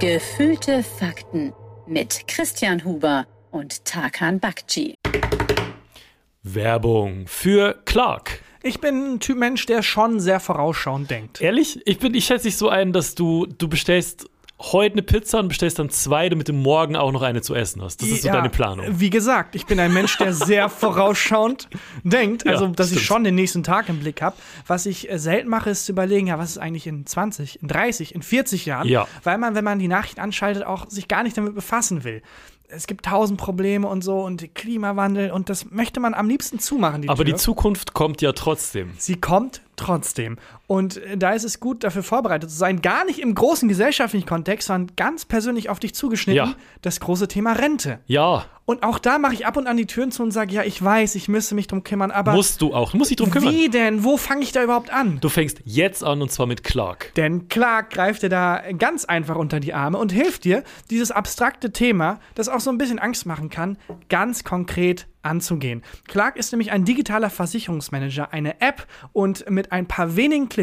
Gefühlte Fakten mit Christian Huber und Tarkan Bakci. Werbung für Clark. Ich bin ein Typ Mensch, der schon sehr vorausschauend denkt. Ehrlich? Ich, bin, ich schätze dich so ein, dass du, du bestellst heute eine Pizza und bestellst dann zwei, damit du morgen auch noch eine zu essen hast. Das ist so Ja, deine Planung. Wie gesagt, ich bin ein Mensch, der sehr vorausschauend denkt. Also, Ja, dass ich stimmt. schon den nächsten Tag im Blick habe. Was ich äh, selten mache, ist zu überlegen, ja, was ist eigentlich in 20, in 30, in 40 Jahren? Ja. Weil man, wenn man die Nachrichten anschaltet, auch sich gar nicht damit befassen will. Es gibt tausend Probleme und so und Klimawandel und das möchte man am liebsten zumachen. Die Aber Tür. die Zukunft kommt ja trotzdem. Sie kommt trotzdem. Und äh, da ist es gut, dafür vorbereitet zu sein. Gar nicht im großen gesellschaftlichen Kontext, sondern ganz persönlich auf dich zugeschnitten. Ja. Das große Thema Rente. Ja, Und auch da mache ich ab und an die Türen zu und sage, ja, ich weiß, ich müsste mich drum kümmern, aber musst du auch. Du musst dich drum kümmern. wie denn? Wo fange ich da überhaupt an? Du fängst jetzt an und zwar mit Clark. Denn Clark greift dir da ganz einfach unter die Arme und hilft dir, dieses abstrakte Thema, das auch so ein bisschen Angst machen kann, ganz konkret anzugehen. Clark ist nämlich ein digitaler Versicherungsmanager, eine App und mit ein paar wenigen Klicks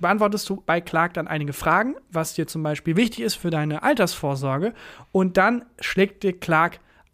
beantwortest du bei Clark dann einige Fragen, was dir zum Beispiel wichtig ist für deine Altersvorsorge. Und dann schlägt dir Clark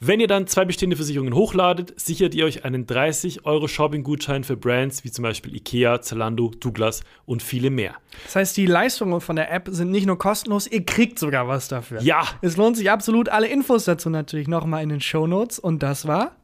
Wenn ihr dann zwei bestehende Versicherungen hochladet, sichert ihr euch einen 30 Euro Shopping-Gutschein für Brands wie zum Beispiel Ikea, Zalando, Douglas und viele mehr. Das heißt, die Leistungen von der App sind nicht nur kostenlos, ihr kriegt sogar was dafür. Ja. Es lohnt sich absolut. Alle Infos dazu natürlich nochmal in den Shownotes. Und das war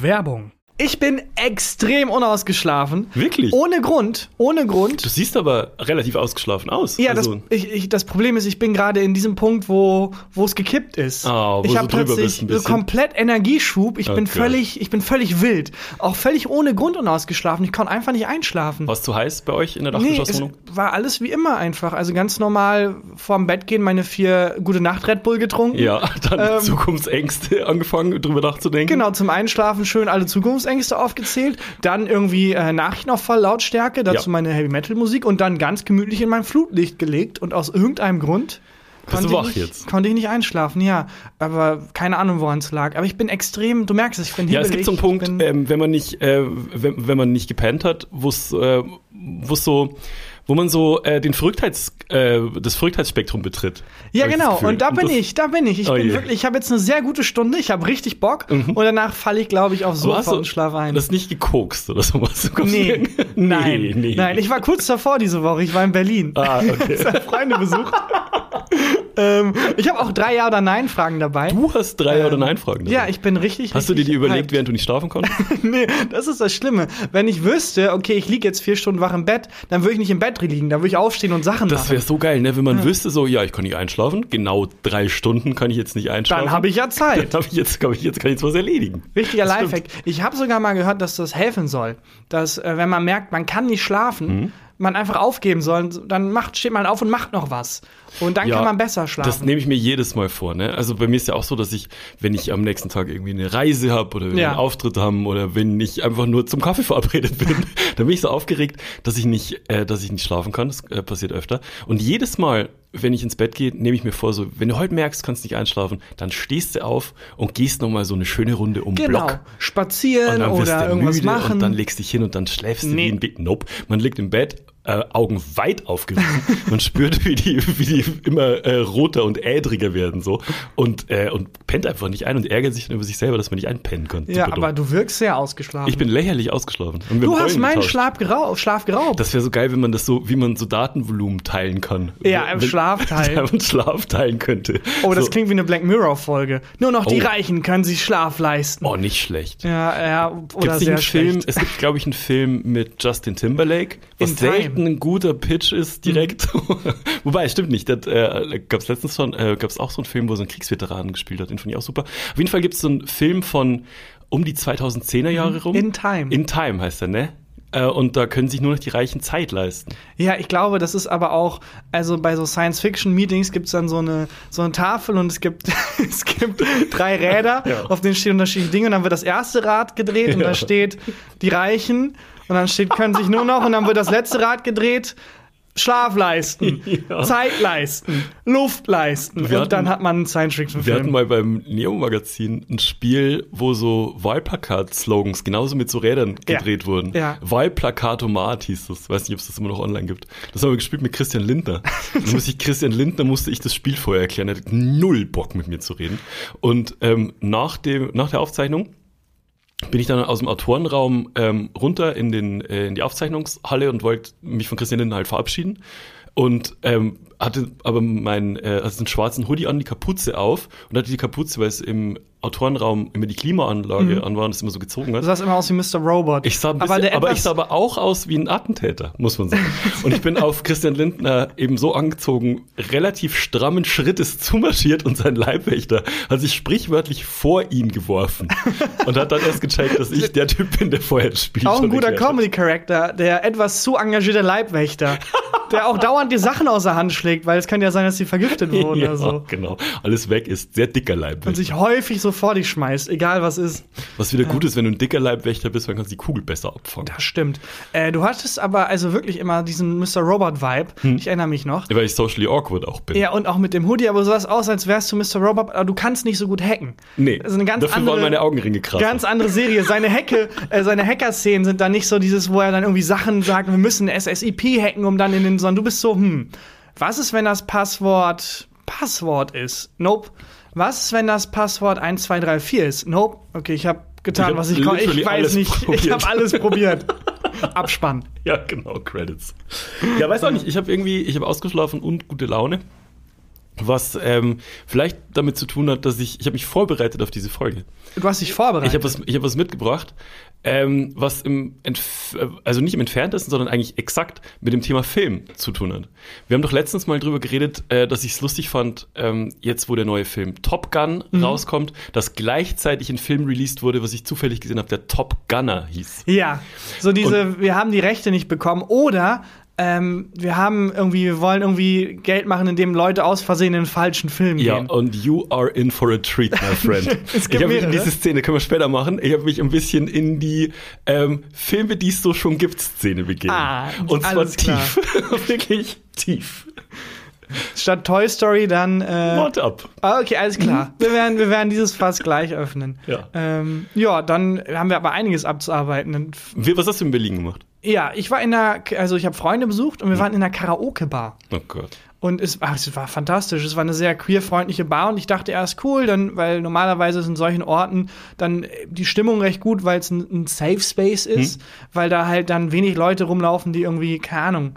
Werbung. Ich bin extrem unausgeschlafen. Wirklich? Ohne Grund. Ohne Grund. Du siehst aber relativ ausgeschlafen aus. Ja, also, das, ich, ich, das Problem ist, ich bin gerade in diesem Punkt, wo wo es gekippt ist. Ah, wo ich habe plötzlich bisschen. komplett Energieschub. Ich bin Okay. völlig, ich bin völlig wild. Auch völlig ohne Grund unausgeschlafen. Ich konnte einfach nicht einschlafen. War es zu heiß bei euch in der Nee, es Dachgeschosswohnung? war alles wie immer einfach. Also ganz normal vorm Bett gehen, meine vier gute Nacht Red Bull getrunken. ja, dann Ähm, Zukunftsängste angefangen, drüber nachzudenken. Genau, zum Einschlafen schön alle Zukunftsängste aufgezählt, dann irgendwie äh, Nachrichten auf voll Lautstärke, dazu Ja. meine Heavy Metal Musik und dann ganz gemütlich in mein Flutlicht gelegt und aus irgendeinem Grund Bist konnte ich nicht, jetzt? konnte ich nicht einschlafen, ja, aber keine Ahnung, woran es lag, aber ich bin extrem, du merkst es, ich bin Ja, es gibt so einen Punkt, ähm, wenn man nicht, äh, wenn, wenn man nicht gepennt hat, wo es, äh, wo es so, wo man so äh, den Verrücktheits, äh, das Verrücktheitsspektrum betritt. Ja, genau. Und da bin das- ich, da bin ich. Ich Oh bin je. wirklich, ich habe jetzt eine sehr gute Stunde, ich habe richtig Bock und danach falle ich, glaube ich, aufs Aber Sofa du und schlafe ein. Das nicht gekokst oder sowas? Nee, nein, nee, nee. nein. Ich war kurz davor diese Woche. Ich war in Berlin. Ah, okay. Ich habe Freunde besucht. Ähm, ich habe auch drei Ja oder Nein Fragen dabei. Du hast drei Ja oder Nein Fragen. ja, ich bin richtig. Hast du dir die überlegt, hyped. während du nicht schlafen konntest? nee, das ist das Schlimme. Wenn ich wüsste, okay, ich liege jetzt vier Stunden wach im Bett, dann würde ich nicht im Bett liegen, dann würde ich aufstehen und Sachen Das machen. wäre so geil, ne? Wenn man wüsste, so, ja, ich kann nicht einschlafen. Genau drei Stunden kann ich jetzt nicht einschlafen. Dann habe ich ja Zeit. Dann ich jetzt, kann ich jetzt, kann ich jetzt was erledigen. Wichtiger Das stimmt. Lifehack. Ich habe sogar mal gehört, dass das helfen soll. Dass, äh, wenn man merkt, man kann nicht schlafen, Mhm. Man einfach aufgeben soll, dann macht, steht man auf und macht noch was. Und dann Ja, kann man besser schlafen. Das nehme ich mir jedes Mal vor. Ne? Also bei mir ist ja auch so, dass ich, wenn ich am nächsten Tag irgendwie eine Reise habe oder wenn wir Ja. einen Auftritt haben oder wenn ich einfach nur zum Kaffee verabredet bin, dann bin ich so aufgeregt, dass ich nicht, äh, dass ich nicht schlafen kann. Das äh, passiert öfter. Und jedes Mal, wenn ich ins Bett gehe, nehme ich mir vor, so, wenn du heute merkst, kannst nicht einschlafen, dann stehst du auf und gehst noch mal so eine schöne Runde um genau. Block. Spazieren oder du irgendwas machen. und dann legst dich hin und dann schläfst du Nee. wie ein Big Nope. Man liegt im Bett äh, Augen weit aufgerissen. Man spürt, wie die, wie die immer äh, roter und ädriger werden so und, äh, und pennt einfach nicht ein und ärgert sich dann über sich selber, dass man nicht einpennen konnte. Ja, aber du wirkst sehr ausgeschlafen. ich bin lächerlich ausgeschlafen. Du hast meinen getauscht. Schlaf, gerau Schlaf geraubt. Das wäre so geil, wenn man das so, wie man so Datenvolumen teilen kann. Ja, im Wenn- Schlaf teilen. Man Schlaf teilen könnte. oh, das so. klingt wie eine Black Mirror-Folge. Nur noch die Oh. Reichen können sich Schlaf leisten. Oh, nicht schlecht. Ja, ja, oder Gibt's sehr einen Film, schlecht. es gibt, glaube ich, einen Film mit Justin Timberlake, was In Time. Mhm. selten ein guter Pitch ist direkt. Wobei, stimmt nicht. Das äh, gab es letztens schon, äh, gab es auch so einen Film, wo so ein Kriegsveteran gespielt hat. Den fand ich auch super. Auf jeden Fall gibt es so einen Film von um die 2010er Jahre rum. Mhm. In Time. In Time heißt er, ne? Äh, Und da können sich nur noch die Reichen Zeit leisten. Ja, ich glaube, das ist aber auch, also bei so Science-Fiction-Meetings gibt es dann so eine, so eine Tafel und es gibt, es gibt drei Räder, Ja. auf denen stehen unterschiedliche Dinge und dann wird das erste Rad gedreht und Ja. da steht die Reichen und dann steht, können sich nur noch und dann wird das letzte Rad gedreht. Schlaf leisten, Ja. Zeit leisten, Luft leisten. Wir und dann hatten- hat man einen Wir hatten Science-Fiction-Film. mal beim Neo-Magazin ein Spiel, wo so Wahlplakat-Slogans genauso mit so Rädern Ja. gedreht wurden. Ja. Wahlplakatomat hieß das. Weiß nicht, ob es das immer noch online gibt. Das haben wir gespielt mit Christian Lindner. Dann musste ich Christian Lindner musste ich das Spiel vorher erklären. Er hatte null Bock mit mir zu reden. Und ähm, nach, dem, nach der Aufzeichnung bin ich dann aus dem Autorenraum ähm, runter in, den, äh, in die Aufzeichnungshalle und wollte mich von Christian Lindner halt verabschieden. Und ähm, hatte aber meinen, äh, also einen schwarzen Hoodie an, die Kapuze auf und hatte die Kapuze, weil es im Autorenraum immer die Klimaanlage an war und es immer so gezogen hat. Du sahst immer aus wie Mr. Robot. Ich sah aber, bisschen, der aber, etwas, ich sah aber auch aus wie ein Attentäter, muss man sagen. Und ich bin auf Christian Lindner eben so angezogen, relativ strammen Schrittes zumarschiert und sein Leibwächter hat sich sprichwörtlich vor ihn geworfen und hat dann erst gecheckt, dass ich der Typ bin, der vorher das Spiel auch ein guter. Comedy-Charakter, der etwas zu engagierte Leibwächter, der auch dauernd die Sachen aus der Hand schlägt, weil es kann ja sein, dass sie vergiftet wurden Ja, oder so. genau. Alles weg ist. Sehr dicker Und Leibwächter. sich häufig so vor dich schmeißt, egal was ist. Was wieder gut ist, wenn du ein dicker Leibwächter bist, dann kannst du die Kugel besser abfangen. Das stimmt. Äh, du hattest aber also wirklich immer diesen Mr. Robot-Vibe. Ich erinnere mich noch. Weil ich socially awkward auch bin. Ja, und auch mit dem Hoodie, aber sowas aus, als wärst du Mr. Robot, aber du kannst nicht so gut hacken. Nee, Das ist eine ganz dafür andere, waren meine Augenringe krass. Ganz andere Serie. Seine Hacke, äh, seine Hacker-Szenen sind dann nicht so dieses, wo er dann irgendwie Sachen sagt, wir müssen SSIP hacken, um dann in den, sondern du bist so, hm, was ist, wenn das Passwort Passwort ist? Nope. Was wenn das Passwort 1234 ist? Nope. Okay, ich habe getan, Ich hab was ich konnte. Ich weiß nicht. Ich probiert. habe alles probiert. Abspann. Ja, genau, Credits. Ja, weiß auch nicht. Ich habe irgendwie, ich habe ausgeschlafen und gute Laune. Was ähm, vielleicht damit zu tun hat, dass ich, ich habe mich vorbereitet auf diese Folge. Du hast dich vorbereitet. Ich habe was, ich hab was mitgebracht, ähm, was im, Entf äh, also nicht im entferntesten, sondern eigentlich exakt mit dem Thema Film zu tun hat. Wir haben doch letztens mal drüber geredet, äh, dass ich es lustig fand, ähm, jetzt wo der neue Film Top Gun Mhm. rauskommt, dass gleichzeitig ein Film released wurde, was ich zufällig gesehen habe, der Top Gunner hieß. Ja, so diese, wir haben die Rechte nicht bekommen oder ähm, wir haben irgendwie, wir wollen irgendwie Geld machen, indem Leute aus Versehen in den falschen Film Ja, gehen. und you are in for a treat, my friend. Es gibt ich habe mich in diese Szene, können wir später machen, ich habe mich ein bisschen in die ähm, Filme, die es so schon gibt, Szene begeben. Ah, und zwar tief. Wirklich tief. Statt Toy Story dann. Äh, Warte ab. ah, okay, alles klar. Wir werden, wir werden dieses Fass gleich öffnen. Ja. Ähm, ja, dann haben wir aber einiges abzuarbeiten. Was hast du in Berlin gemacht? Ja, ich war in der, also ich habe Freunde besucht und wir waren in einer Karaoke-Bar. Oh Gott. Und es, ach, es war fantastisch. Es war eine sehr queerfreundliche Bar und ich dachte erst cool, dann, weil normalerweise ist in solchen Orten dann äh, die Stimmung recht gut, weil es ein, ein Safe Space ist, weil da halt dann wenig Leute rumlaufen, die irgendwie, keine Ahnung,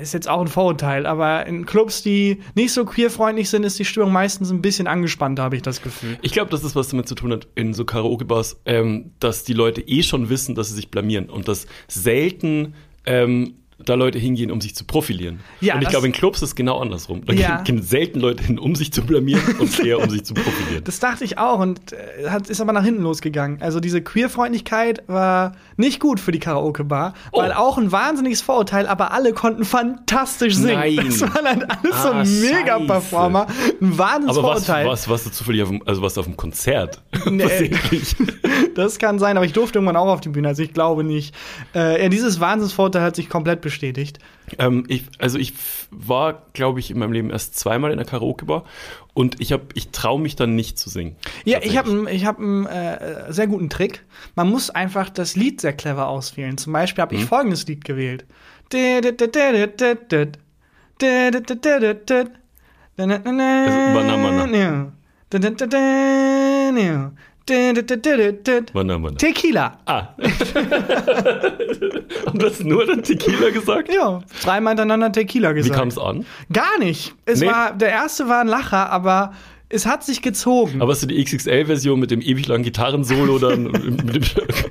ist jetzt auch ein Vorurteil, aber in Clubs, die nicht so queerfreundlich sind, ist die Stimmung meistens ein bisschen angespannter, habe ich das Gefühl. Ich glaube, dass das was damit zu tun hat in so Karaoke-Bars, ähm, dass die Leute eh schon wissen, dass sie sich blamieren und dass selten ähm, da Leute hingehen, um sich zu profilieren. Ja, und ich glaube, in Clubs ist es genau andersrum. Da Ja. gehen, selten Leute hin, um sich zu blamieren und eher um sich zu profilieren. Das dachte ich auch und äh, ist aber nach hinten losgegangen. Also diese Queerfreundlichkeit war nicht gut für die Karaoke-Bar, Oh. weil auch ein wahnsinniges Vorurteil, aber alle konnten fantastisch singen. Nein. Das waren halt alles so Ah, Mega-Performer. Ein wahnsinniges Aber was, Vorurteil. was, was du zufällig auf dem, also was auf dem Konzert? Nee. Das kann sein, aber ich durfte irgendwann auch auf die Bühne, also ich glaube nicht. Äh, ja, dieses Wahnsinnsvorurteil hat sich komplett bestätigt. ähm, ich, also ich war, glaube ich, in meinem Leben erst zweimal in der Karaoke-Bar und ich, hab- ich traue mich dann nicht zu singen. Ja, ich habe einen ich hab einen, äh, sehr guten Trick. Man muss einfach das Lied sehr clever auswählen. Zum Beispiel habe ich Mhm. folgendes Lied gewählt. Mana, Wanna, wanna. Tequila. Ah. Und du hast nur dann Tequila gesagt? Ja, dreimal hintereinander Tequila Wie gesagt. kam es an? Gar nicht. Es Nee. war, der erste war ein Lacher, aber es hat sich gezogen. Aber hast du die XXL-Version mit dem ewig langen Gitarrensolo dann mit dem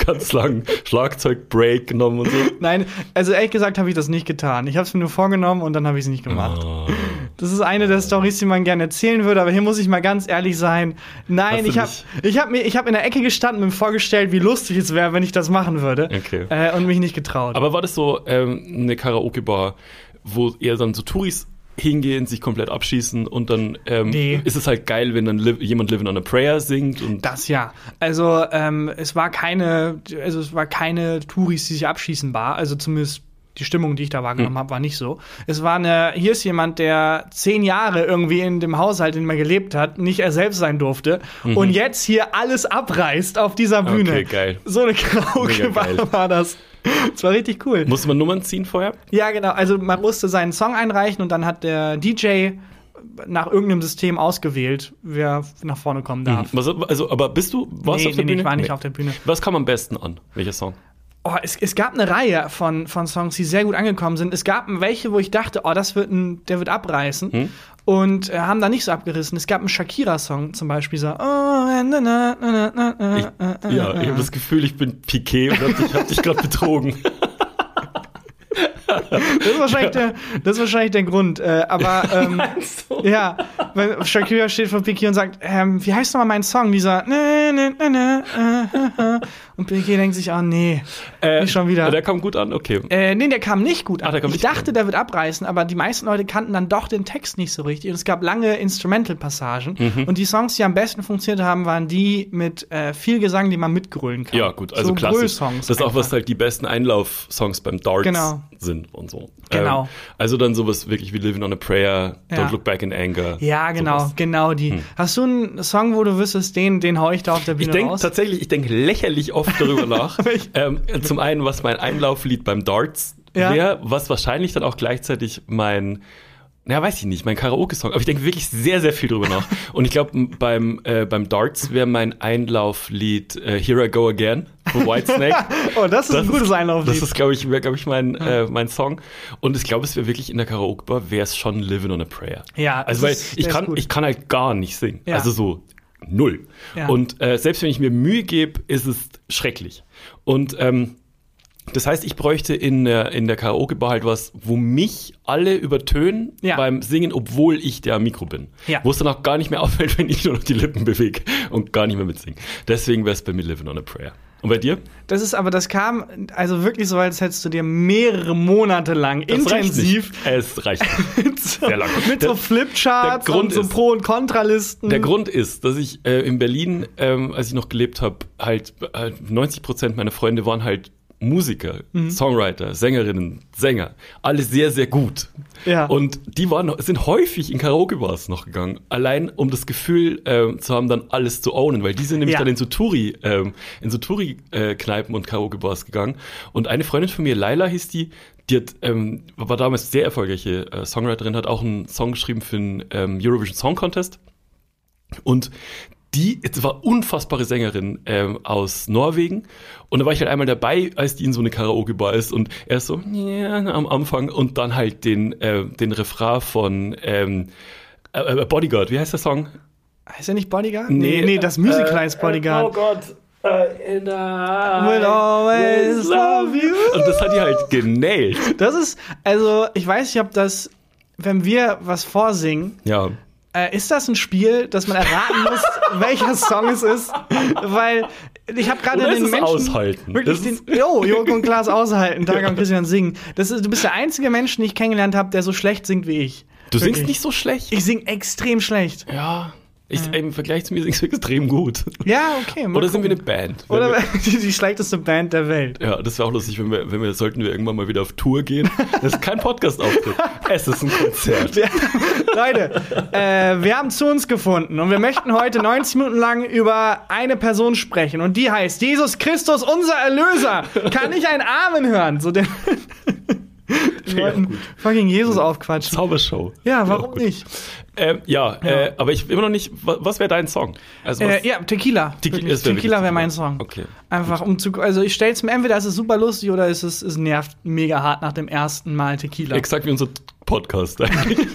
ganz langen Schlagzeug-Break genommen und so? Nein, also ehrlich gesagt habe ich das nicht getan. Ich habe es mir nur vorgenommen und dann habe ich es nicht gemacht. Ah. Das ist eine der Stories, die man gerne erzählen würde, aber hier muss ich mal ganz ehrlich sein. Nein, ich habe ich hab mir ich hab in der Ecke gestanden und mir vorgestellt, wie lustig es wäre, wenn ich das machen würde. Okay. Äh, und mich nicht getraut. Aber war das so ähm, eine Karaoke-Bar, wo eher dann so Touris hingehen, sich komplett abschießen und dann ähm, Nee. ist es halt geil, wenn dann li jemand Living on a Prayer singt und das ja. Also ähm, es war keine, also es war keine Touris, die sich abschießen war. Also zumindest die Stimmung, die ich da wahrgenommen habe, war nicht so. Es war eine, hier ist jemand, der zehn Jahre irgendwie in dem Haushalt, in dem er gelebt hat, nicht er selbst sein durfte und jetzt hier alles abreißt auf dieser Bühne. Mhm. Okay, geil. So eine Karaoke-Bar geil. war das. Das war richtig cool. musste man Nummern ziehen vorher? Ja, genau. Also man musste seinen Song einreichen und dann hat der DJ nach irgendeinem System ausgewählt, wer nach vorne kommen darf. Was, also, aber bist du, warst Nee, du auf der nee, nee, Bühne? ich war nicht auf der Bühne. Was kam am besten an? Welcher Song? Oh, es, es gab eine Reihe von, von Songs, die sehr gut angekommen sind. Es gab welche, wo ich dachte, oh, das wird ein, der wird abreißen. Hm? Und äh, haben da nicht so abgerissen. Es gab einen Shakira-Song zum Beispiel, so. Oh, na, na, na, na, na, na, Ich, ja, ich habe das Gefühl, ich bin Piquet und hab dich, hab dich gerade betrogen. Das ist wahrscheinlich, der, das ist wahrscheinlich der Grund. Äh, aber ähm, ja, weil Shakira steht vor Piquet und sagt, ähm, wie heißt nochmal mein Song? Dieser na, na, na, na, äh, äh, äh. und Piquet denkt sich, oh nee, nicht schon wieder. Der kam gut an, okay. Äh, nee, der kam nicht gut an. Kam ich dachte, an. der wird abreißen, aber die meisten Leute kannten dann doch den Text nicht so richtig. Und es gab lange Instrumental-Passagen. Mhm. Und die Songs, die am besten funktioniert haben, waren die mit äh, viel Gesang, die man mitgrölen kann. Ja, gut, also so klassisch. Das ist auch, was halt die besten Einlauf-Songs beim Darts Genau. sind und so. Genau. Ähm, also dann sowas wirklich wie Living on a Prayer, Ja. Don't Look Back in Anger. Ja, genau, sowas. Hm. genau die. Hast du einen Song, wo du wüsstest, den, den hau ich da auf der Ich Bühne denke raus? tatsächlich, ich denke lächerlich oft darüber nach. Ähm, zum einen, was mein Einlauflied beim Darts Ja. wäre, was wahrscheinlich dann auch gleichzeitig mein ja, weiß ich nicht, mein Karaoke-Song. Aber ich denke wirklich sehr, sehr viel drüber nach. Und ich glaube, beim, äh, beim Darts wäre mein Einlauflied äh, Here I Go Again von Whitesnake. oh, das ist ein gutes Einlauflied. Das ist, glaube ich, wäre, glaube ich, mein, äh, mein Song. Und ich glaube, es wäre wirklich in der Karaoke-Bar, wäre es schon Living on a Prayer. Ja, Also, das weil ist- ich kann, gut. ich kann halt gar nicht singen. Ja. Also so null. Ja. Und äh, selbst wenn ich mir Mühe gebe, ist es schrecklich. Und ähm, das heißt, ich bräuchte in der, in der Karaoke-Bar halt was, wo mich alle übertönen Ja. beim Singen, obwohl ich der Mikro bin. Ja. Wo es dann auch gar nicht mehr auffällt, wenn ich nur noch die Lippen bewege und gar nicht mehr mitsingen. Deswegen wäre es bei mir Living on a Prayer. Und bei dir? Das ist aber, das kam also wirklich so, als hättest du dir mehrere Monate lang Das reicht intensiv nicht. Es reicht nicht. mit so, Sehr lang. mit Der- so Flipcharts und so ist- Pro- und Kontralisten. Der Grund ist, dass ich äh, in Berlin, ähm, als ich noch gelebt habe, halt äh, 90 Prozent meiner Freunde waren halt Musiker, Mhm. Songwriter, Sängerinnen, Sänger, alle sehr, sehr gut. Ja. Und die waren, sind häufig in Karaoke-Bars noch gegangen, allein um das Gefühl ähm, zu haben, dann alles zu ownen, weil die sind nämlich Ja. dann in so Touri, ähm, in so Touri-Kneipen und Karaoke-Bars gegangen. Und eine Freundin von mir, Laila hieß die, die hat, ähm, war damals sehr erfolgreiche äh, Songwriterin, hat auch einen Song geschrieben für den ähm, Eurovision Song Contest. Und die es war unfassbare Sängerin ähm, aus Norwegen. Und da war ich halt einmal dabei, als die in so eine Karaoke-Bar ist und er ist so ja, am Anfang und dann halt den, äh, den Refrain von ähm, äh, äh, Bodyguard, wie heißt der Song? Heißt er nicht Bodyguard? Nee, nee, das Musical heißt Bodyguard. Oh Gott. Äh, and I Will always love you. Und das hat die halt genailt. Das ist, also, ich weiß nicht, ob das, wenn wir was vorsingen, Ja. Äh, ist das ein Spiel, dass man erraten muss, welcher Song es ist? Weil ich habe gerade den Menschen aushalten? wirklich Das den, jo, Joko und Klaas aushalten, Tag und Christian singen. Das ist, du bist der einzige Mensch, den ich kennengelernt habe, der so schlecht singt wie ich. Du singst Wirklich. nicht so schlecht. Ich sing extrem schlecht. ja. Ich, Im Vergleich zu mir sind sie extrem gut. Ja, okay. Oder sind wir eine. Band? Oder wir, die, die schlechteste Band der Welt. ja, das wäre auch lustig, wenn wir, wenn wir, sollten wir irgendwann mal wieder auf Tour gehen. Das ist kein Podcast-Auftritt. Es ist ein Konzert. Wir, Leute, äh, wir haben zu uns gefunden und wir möchten heute 90 Minuten lang über eine Person sprechen und die heißt Jesus Christus, unser Erlöser. Kann ich einen Amen hören? So den Leuten fucking Jesus aufquatschen. Zaubershow. Ja, warum nicht? Ähm, ja, Äh, aber ich immer noch nicht. wa- Was wäre dein Song? Also Äh, ja, Tequila. Es Tequila wirklich wäre mein Tequila. Song. Okay. Einfach um zu, also ich stell's mir entweder ist es super lustig oder ist es, es nervt mega hart nach dem ersten Mal Tequila. Exakt wie unser Podcast eigentlich.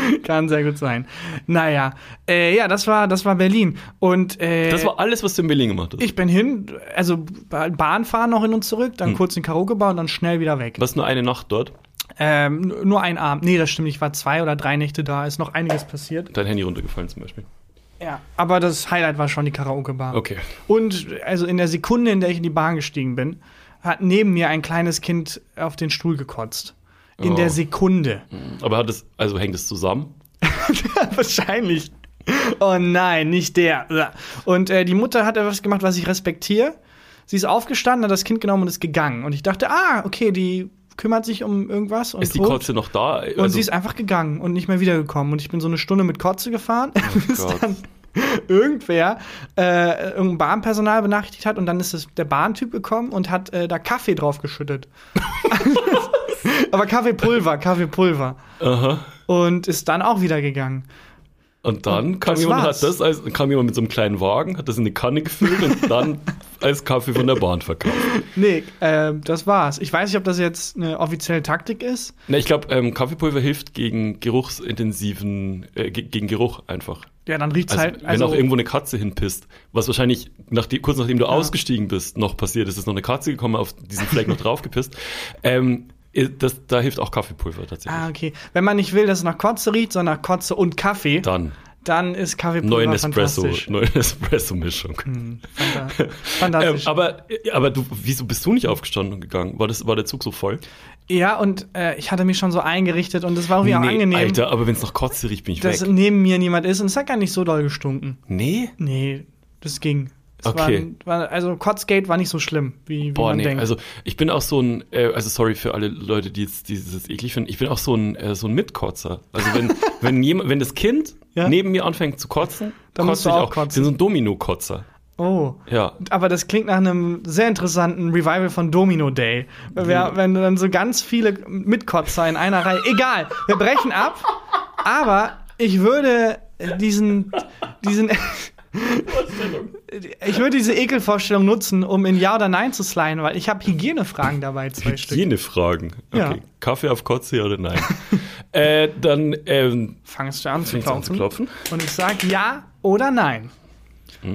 Kann sehr gut sein. Naja, äh, ja, das war, das war Berlin. Und äh, Das war alles, was du in Berlin gemacht hast. ich bin hin, also Ba- Bahn fahren noch hin und zurück, dann kurz in Karaoke-Bar und dann schnell wieder weg. Was nur eine Nacht dort? Ähm, nur ein Abend. Nee, das stimmt, ich war zwei oder drei Nächte da, ist noch einiges passiert. Dein Handy runtergefallen zum Beispiel. Ja. Aber das Highlight war schon die Karaoke-Bar. Okay. Und also in der Sekunde, in der ich in die Bahn gestiegen bin, hat neben mir ein kleines Kind auf den Stuhl gekotzt. In Oh. der Sekunde. Aber hat es, also hängt es zusammen? Wahrscheinlich. Oh nein, nicht der. Und äh, die Mutter hat etwas gemacht, was ich respektiere. Sie ist aufgestanden, hat das Kind genommen und ist gegangen. Und ich dachte, ah, okay, die kümmert sich um irgendwas. Und Ist die tot. Kotze noch da? Und Also- sie ist einfach gegangen und nicht mehr wiedergekommen. Und ich bin so eine Stunde mit Kotze gefahren, bis Oh Gott. dann irgendwer äh, irgendein Bahnpersonal benachrichtigt hat und dann ist es der Bahntyp gekommen und hat äh, da Kaffee drauf geschüttet. Aber Kaffeepulver, Kaffeepulver. Aha. Und ist dann auch wieder gegangen. Und dann kam das jemand, war's. hat das als, kam jemand mit so einem kleinen Wagen, hat das in eine Kanne gefüllt und dann als Kaffee von der Bahn verkauft. Nee, äh, das war's. Ich weiß nicht, ob das jetzt eine offizielle Taktik ist. Na, ich glaube, ähm, Kaffeepulver hilft gegen geruchsintensiven, äh, ge gegen Geruch einfach. Ja, dann riecht's Also, halt. wenn auch irgendwo eine Katze hinpisst, was wahrscheinlich nachdem, kurz nachdem du Ja. ausgestiegen bist, noch passiert ist, ist noch eine Katze gekommen, auf diesen Fleck noch draufgepisst. Ähm, das, da hilft auch Kaffeepulver tatsächlich. Ah, okay. Wenn man nicht will, dass es nach Kotze riecht, sondern nach Kotze und Kaffee, Dann dann ist Kaffeepulver neue Nespresso, fantastisch. neue Nespresso-Mischung. Fanta- Ähm, Fantastisch. aber, aber du, wieso bist du nicht aufgestanden und gegangen? War, das, war der Zug so voll? ja, und äh, ich hatte mich schon so eingerichtet und es war irgendwie auch angenehm, Alter, aber wenn es nach Kotze riecht, bin ich dass weg. neben mir niemand ist und es hat gar nicht so doll gestunken. Nee? Nee, das ging. Okay. War, war, also Kotzgate war nicht so schlimm, wie, wie Boah, man nee, denkt. also ich bin auch so ein, äh, also sorry für alle Leute, die jetzt dieses eklig finden, ich bin auch so ein, äh, so ein Mitkotzer. Also wenn, wenn jemand, wenn das Kind Ja? neben mir anfängt zu kotzen, Dann kotze ich auch kotzen. Ich bin so ein Domino-Kotzer. oh. Ja. Aber das klingt nach einem sehr interessanten Revival von Domino Day. Wer, wenn dann so ganz viele Mitkotzer in einer Reihe. Egal, wir brechen ab. Aber ich würde diesen, diesen, ich würde diese Ekelvorstellung nutzen, um in Ja oder Nein zu sliden, weil ich habe Hygienefragen dabei, zwei Stück. Hygienefragen. Okay. Ja. Kaffee auf Kotze ja oder nein? äh, dann ähm, Fangst du an zu du an zu klopfen? klopfen. Und ich sage Ja oder Nein.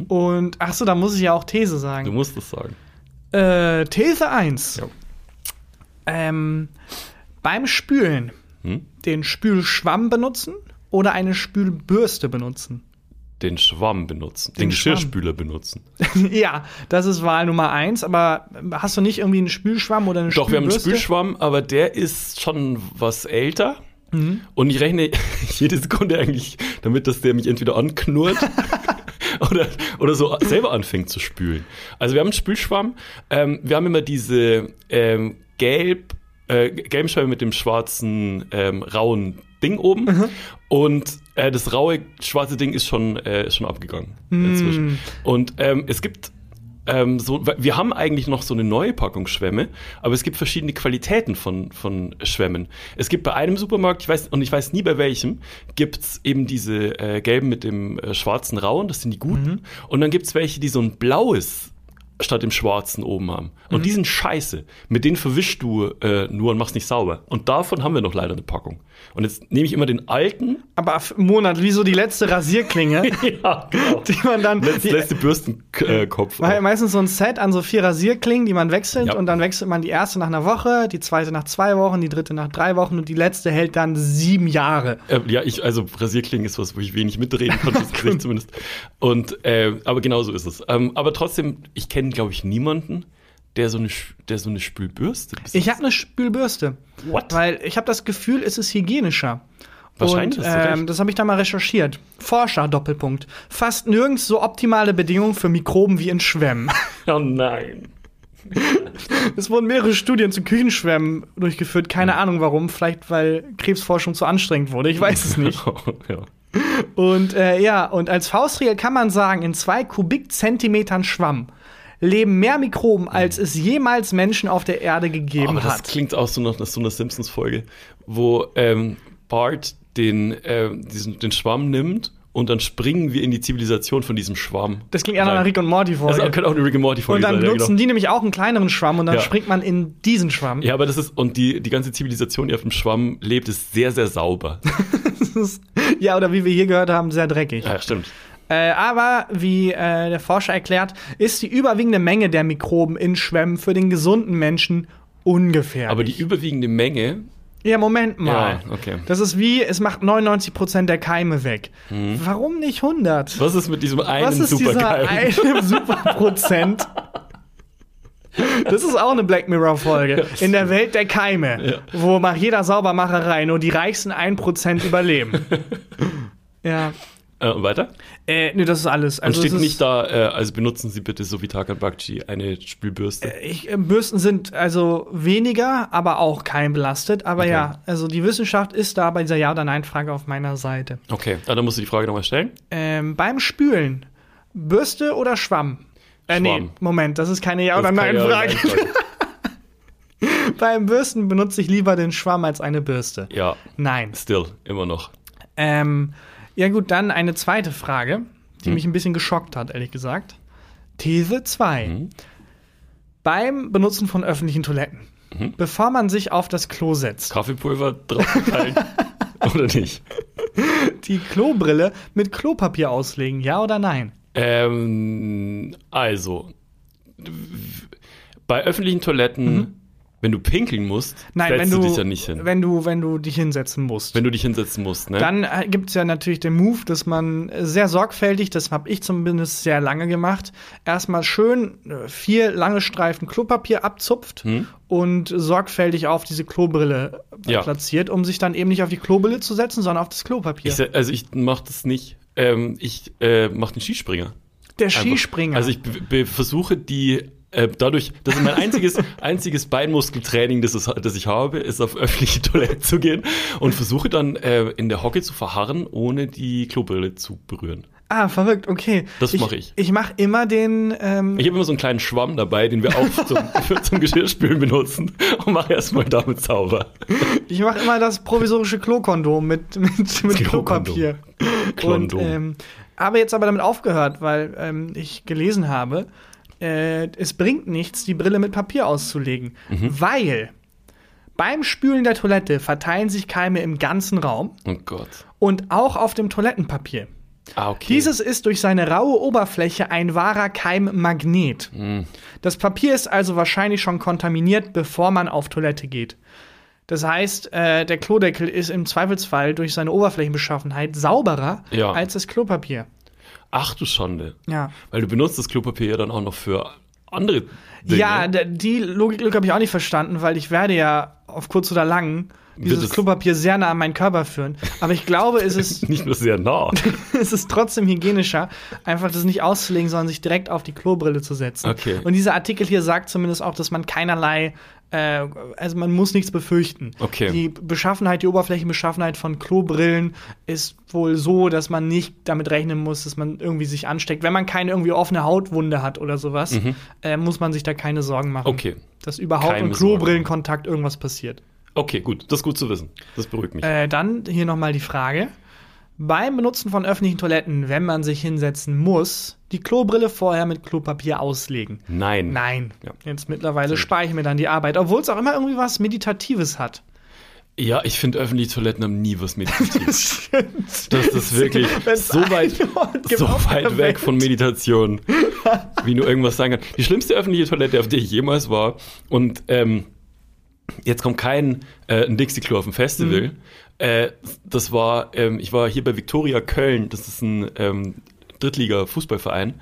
Und ach so, da muss ich ja auch These Du sagen. musst das sagen. Äh, These 1. Ja. Ähm, beim Spülen Hm? den Spülschwamm benutzen oder eine Spülbürste benutzen? Den Schwamm benutzen. Den, Den Geschirrspüler benutzen. ja, das ist Wahl Nummer 1, aber hast du nicht irgendwie einen Spülschwamm oder eine Doch, wir haben einen? Spülschwamm, aber der ist schon was älter. Mhm. Und ich rechne jede Sekunde eigentlich damit, dass der mich entweder anknurrt oder, oder so selber anfängt zu spülen. Also wir haben einen Spülschwamm. Ähm, wir haben immer diese ähm, gelb, äh, gelben Schwämme mit dem schwarzen, ähm, rauen Ding oben. Mhm. Und äh, das raue, schwarze Ding ist schon, äh, ist schon abgegangen inzwischen. Und ähm, es gibt ähm, so, wir haben eigentlich noch so eine neue Packung Schwämme, aber es gibt verschiedene Qualitäten von, von Schwämmen. Es gibt bei einem Supermarkt, ich weiß, und ich weiß nie bei welchem, gibt's eben diese äh, gelben mit dem äh, schwarzen Rauen, das sind die guten. Und dann gibt's welche, die so ein blaues statt dem schwarzen oben haben. Und die sind scheiße. Mit denen verwischst du äh, nur und machst nicht sauber. Und davon haben wir noch leider eine Packung. Und jetzt nehme ich immer den alten. Aber Monat, wie so die letzte Rasierklinge, ja, genau. die man dann. Letzte, die, letzte Bürstenkopf. Weil meistens so ein Set an so vier Rasierklingen, die man wechselt Ja. und dann wechselt man die erste nach einer Woche, die zweite nach zwei Wochen, die dritte nach drei Wochen und die letzte hält dann sieben Jahre. Äh, ja, ich, also Rasierklingen ist was, wo ich wenig mitreden konnte, das Gesicht zumindest. Und, äh, aber genau so ist es. Ähm, aber trotzdem, ich kenne, glaube ich, niemanden, der so eine, der so eine Spülbürste besitzt. Ich habe eine Spülbürste. What? Weil ich habe das Gefühl, es ist hygienischer. Wahrscheinlich Und ähm, das habe ich da mal recherchiert. Forscher, Doppelpunkt. Fast nirgends so optimale Bedingungen für Mikroben wie in Schwämmen. Oh nein. Es wurden mehrere Studien zu Küchenschwämmen durchgeführt. Keine Ahnung warum. Vielleicht, weil Krebsforschung zu anstrengend wurde. Ich weiß es nicht. ja. Und äh, ja, und als Faustregel kann man sagen, in zwei Kubikzentimetern Schwamm leben mehr Mikroben, als es jemals Menschen auf der Erde gegeben Aber das hat. klingt auch so nach, so einer Simpsons-Folge, wo ähm, Bart den, äh, diesen, den Schwamm nimmt und dann springen wir in die Zivilisation von diesem Schwamm. Das klingt eher nach einer. Rick und Morty Das Folge. könnte auch eine Rick and Morty Folge Und dann sein. ja, benutzen genau. die nämlich auch einen kleineren Schwamm und dann Ja. springt man in diesen Schwamm. Ja, aber das ist, und die, die ganze Zivilisation, die auf dem Schwamm lebt, ist sehr, sehr sauber. Das ist, ja, oder wie wir hier gehört haben, sehr dreckig. ja, stimmt. Äh, aber wie äh, der Forscher erklärt, ist die überwiegende Menge der Mikroben in Schwämmen für den gesunden Menschen ungefährlich. Aber die überwiegende Menge, ja, Moment mal. Ja, okay. Das ist wie, es macht 99% der Keime weg. Warum nicht 100? Mhm. was ist mit diesem einen Was ist dieser Supergeil? eine Superprozent? Das ist auch eine Black Mirror-Folge. In der Welt der Keime, wo nach jeder Saubermacherei nur die reichsten 1% überleben. ja. Äh, weiter? Äh, nee, das ist alles. Und Also steht es ist, nicht da, äh, also benutzen Sie bitte so wie Tarkan Bakci eine Spülbürste. Ich, äh, Bürsten sind also weniger, aber auch keimbelastet. Aber Okay. ja, also die Wissenschaft ist da bei dieser Ja- oder Nein-Frage auf meiner Seite. Okay, dann musst du die Frage nochmal stellen. Ähm, beim Spülen, Bürste oder Schwamm? Äh, nee, Schwamm. Moment, das ist keine Ja- oder Ja- Nein-Frage. Nein-Frage. beim Bürsten benutze ich lieber den Schwamm als eine Bürste. Ja, Nein. still, immer noch. Ähm, ja gut, dann eine zweite Frage, Hm. die mich ein bisschen geschockt hat, ehrlich gesagt. These 2. Hm. Beim Benutzen von öffentlichen Toiletten, Mhm. bevor man sich auf das Klo setzt, Kaffeepulver draufgefallen oder nicht? die Klobrille mit Klopapier auslegen, ja oder nein? Ähm, also, bei öffentlichen Toiletten, wenn du pinkeln musst. Nein, setzt wenn du du, dich ja nicht hin. wenn du, wenn du dich hinsetzen musst. wenn du dich hinsetzen musst, ne? Dann äh, gibt es ja natürlich den Move, dass man äh, sehr sorgfältig, das habe ich zumindest sehr lange gemacht, erstmal schön äh, vier lange Streifen Klopapier abzupft und sorgfältig auf diese Klobrille Ja. platziert, um sich dann eben nicht auf die Klobrille zu setzen, sondern auf das Klopapier. ich, also ich mach das nicht. Ähm, ich äh, mach den Skispringer. Der Einfach. Skispringer. Also ich versuche die äh, dadurch, das ist mein einziges, einziges Beinmuskeltraining, das, es, das ich habe, ist auf öffentliche Toilette zu gehen und versuche dann äh, in der Hocke zu verharren, ohne die Klobrille zu berühren. ah, verrückt, okay. Das mach ich. Ich mache immer den, ähm, Ich habe immer so einen kleinen Schwamm dabei, den wir auch zum, zum Geschirrspülen benutzen und mache erstmal damit sauber. ich mache immer das provisorische Klokondom mit, mit, mit. Klopapier. Und, Klondom. ähm, habe jetzt aber damit aufgehört, weil ähm, ich gelesen habe, äh, es bringt nichts, die Brille mit Papier auszulegen, Mhm. weil beim Spülen der Toilette verteilen sich Keime im ganzen Raum Oh Gott. und auch auf dem Toilettenpapier. Ah, okay. Dieses ist durch seine raue Oberfläche ein wahrer Keimmagnet. Mhm. Das Papier ist also wahrscheinlich schon kontaminiert, bevor man auf Toilette geht. Das heißt, äh, der Klodeckel ist im Zweifelsfall durch seine Oberflächenbeschaffenheit sauberer Ja. als das Klopapier. Ach du Schande. Ja. Weil du benutzt das Klopapier ja dann auch noch für andere Dinge. Ja, die Logiklücke habe ich auch nicht verstanden, weil ich werde ja auf kurz oder lang dieses es- Klopapier sehr nah an meinen Körper führen. Aber ich glaube, es ist, nicht nur sehr nah. es ist trotzdem hygienischer, einfach das nicht auszulegen, sondern sich direkt auf die Klobrille zu setzen. Okay. Und dieser Artikel hier sagt zumindest auch, dass man keinerlei, äh, also man muss nichts befürchten. Okay. Die Beschaffenheit, die Oberflächenbeschaffenheit von Klobrillen ist wohl so, dass man nicht damit rechnen muss, dass man irgendwie sich ansteckt. Wenn man keine irgendwie offene Hautwunde hat oder sowas, äh, muss man sich da keine Sorgen machen. Mhm. Okay. Dass überhaupt Keine im Klobrillenkontakt irgendwas passiert. Okay, gut. Das ist gut zu wissen. Das beruhigt mich. Äh, dann hier nochmal die Frage. Beim Benutzen von öffentlichen Toiletten, wenn man sich hinsetzen muss, die Klobrille vorher mit Klopapier auslegen. Nein. Nein. Ja. Jetzt mittlerweile spare ich mir dann die Arbeit, obwohl es auch immer irgendwie was Meditatives hat. Ja, ich finde öffentliche Toiletten haben nie was Meditatives. Das ist wirklich Wenn's so weit, so weit weg von Meditation, wie nur irgendwas sein kann. Die schlimmste öffentliche Toilette, auf der ich jemals war, und ähm, jetzt kommt kein äh, ein Dixie-Klo auf dem Festival. Äh, das war, ähm, ich war hier bei Viktoria Köln, das ist ein ähm, Drittliga-Fußballverein,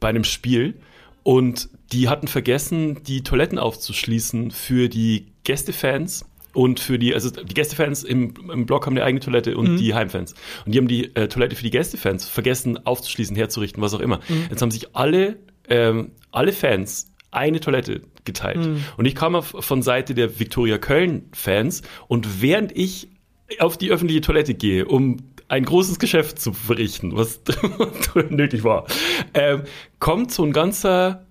bei einem Spiel. Und die hatten vergessen, die Toiletten aufzuschließen für die Gästefans und für die, also die Gästefans im, im Block haben eine eigene Toilette und die Heimfans. Und die haben die äh, Toilette für die Gästefans vergessen aufzuschließen, herzurichten, was auch immer. Jetzt haben sich alle, ähm, alle Fans eine Toilette geteilt. Und ich kam von Seite der Viktoria Köln-Fans und während ich auf die öffentliche Toilette gehe, um ein großes Geschäft zu verrichten, was nötig war, ähm, kommt so ein ganzer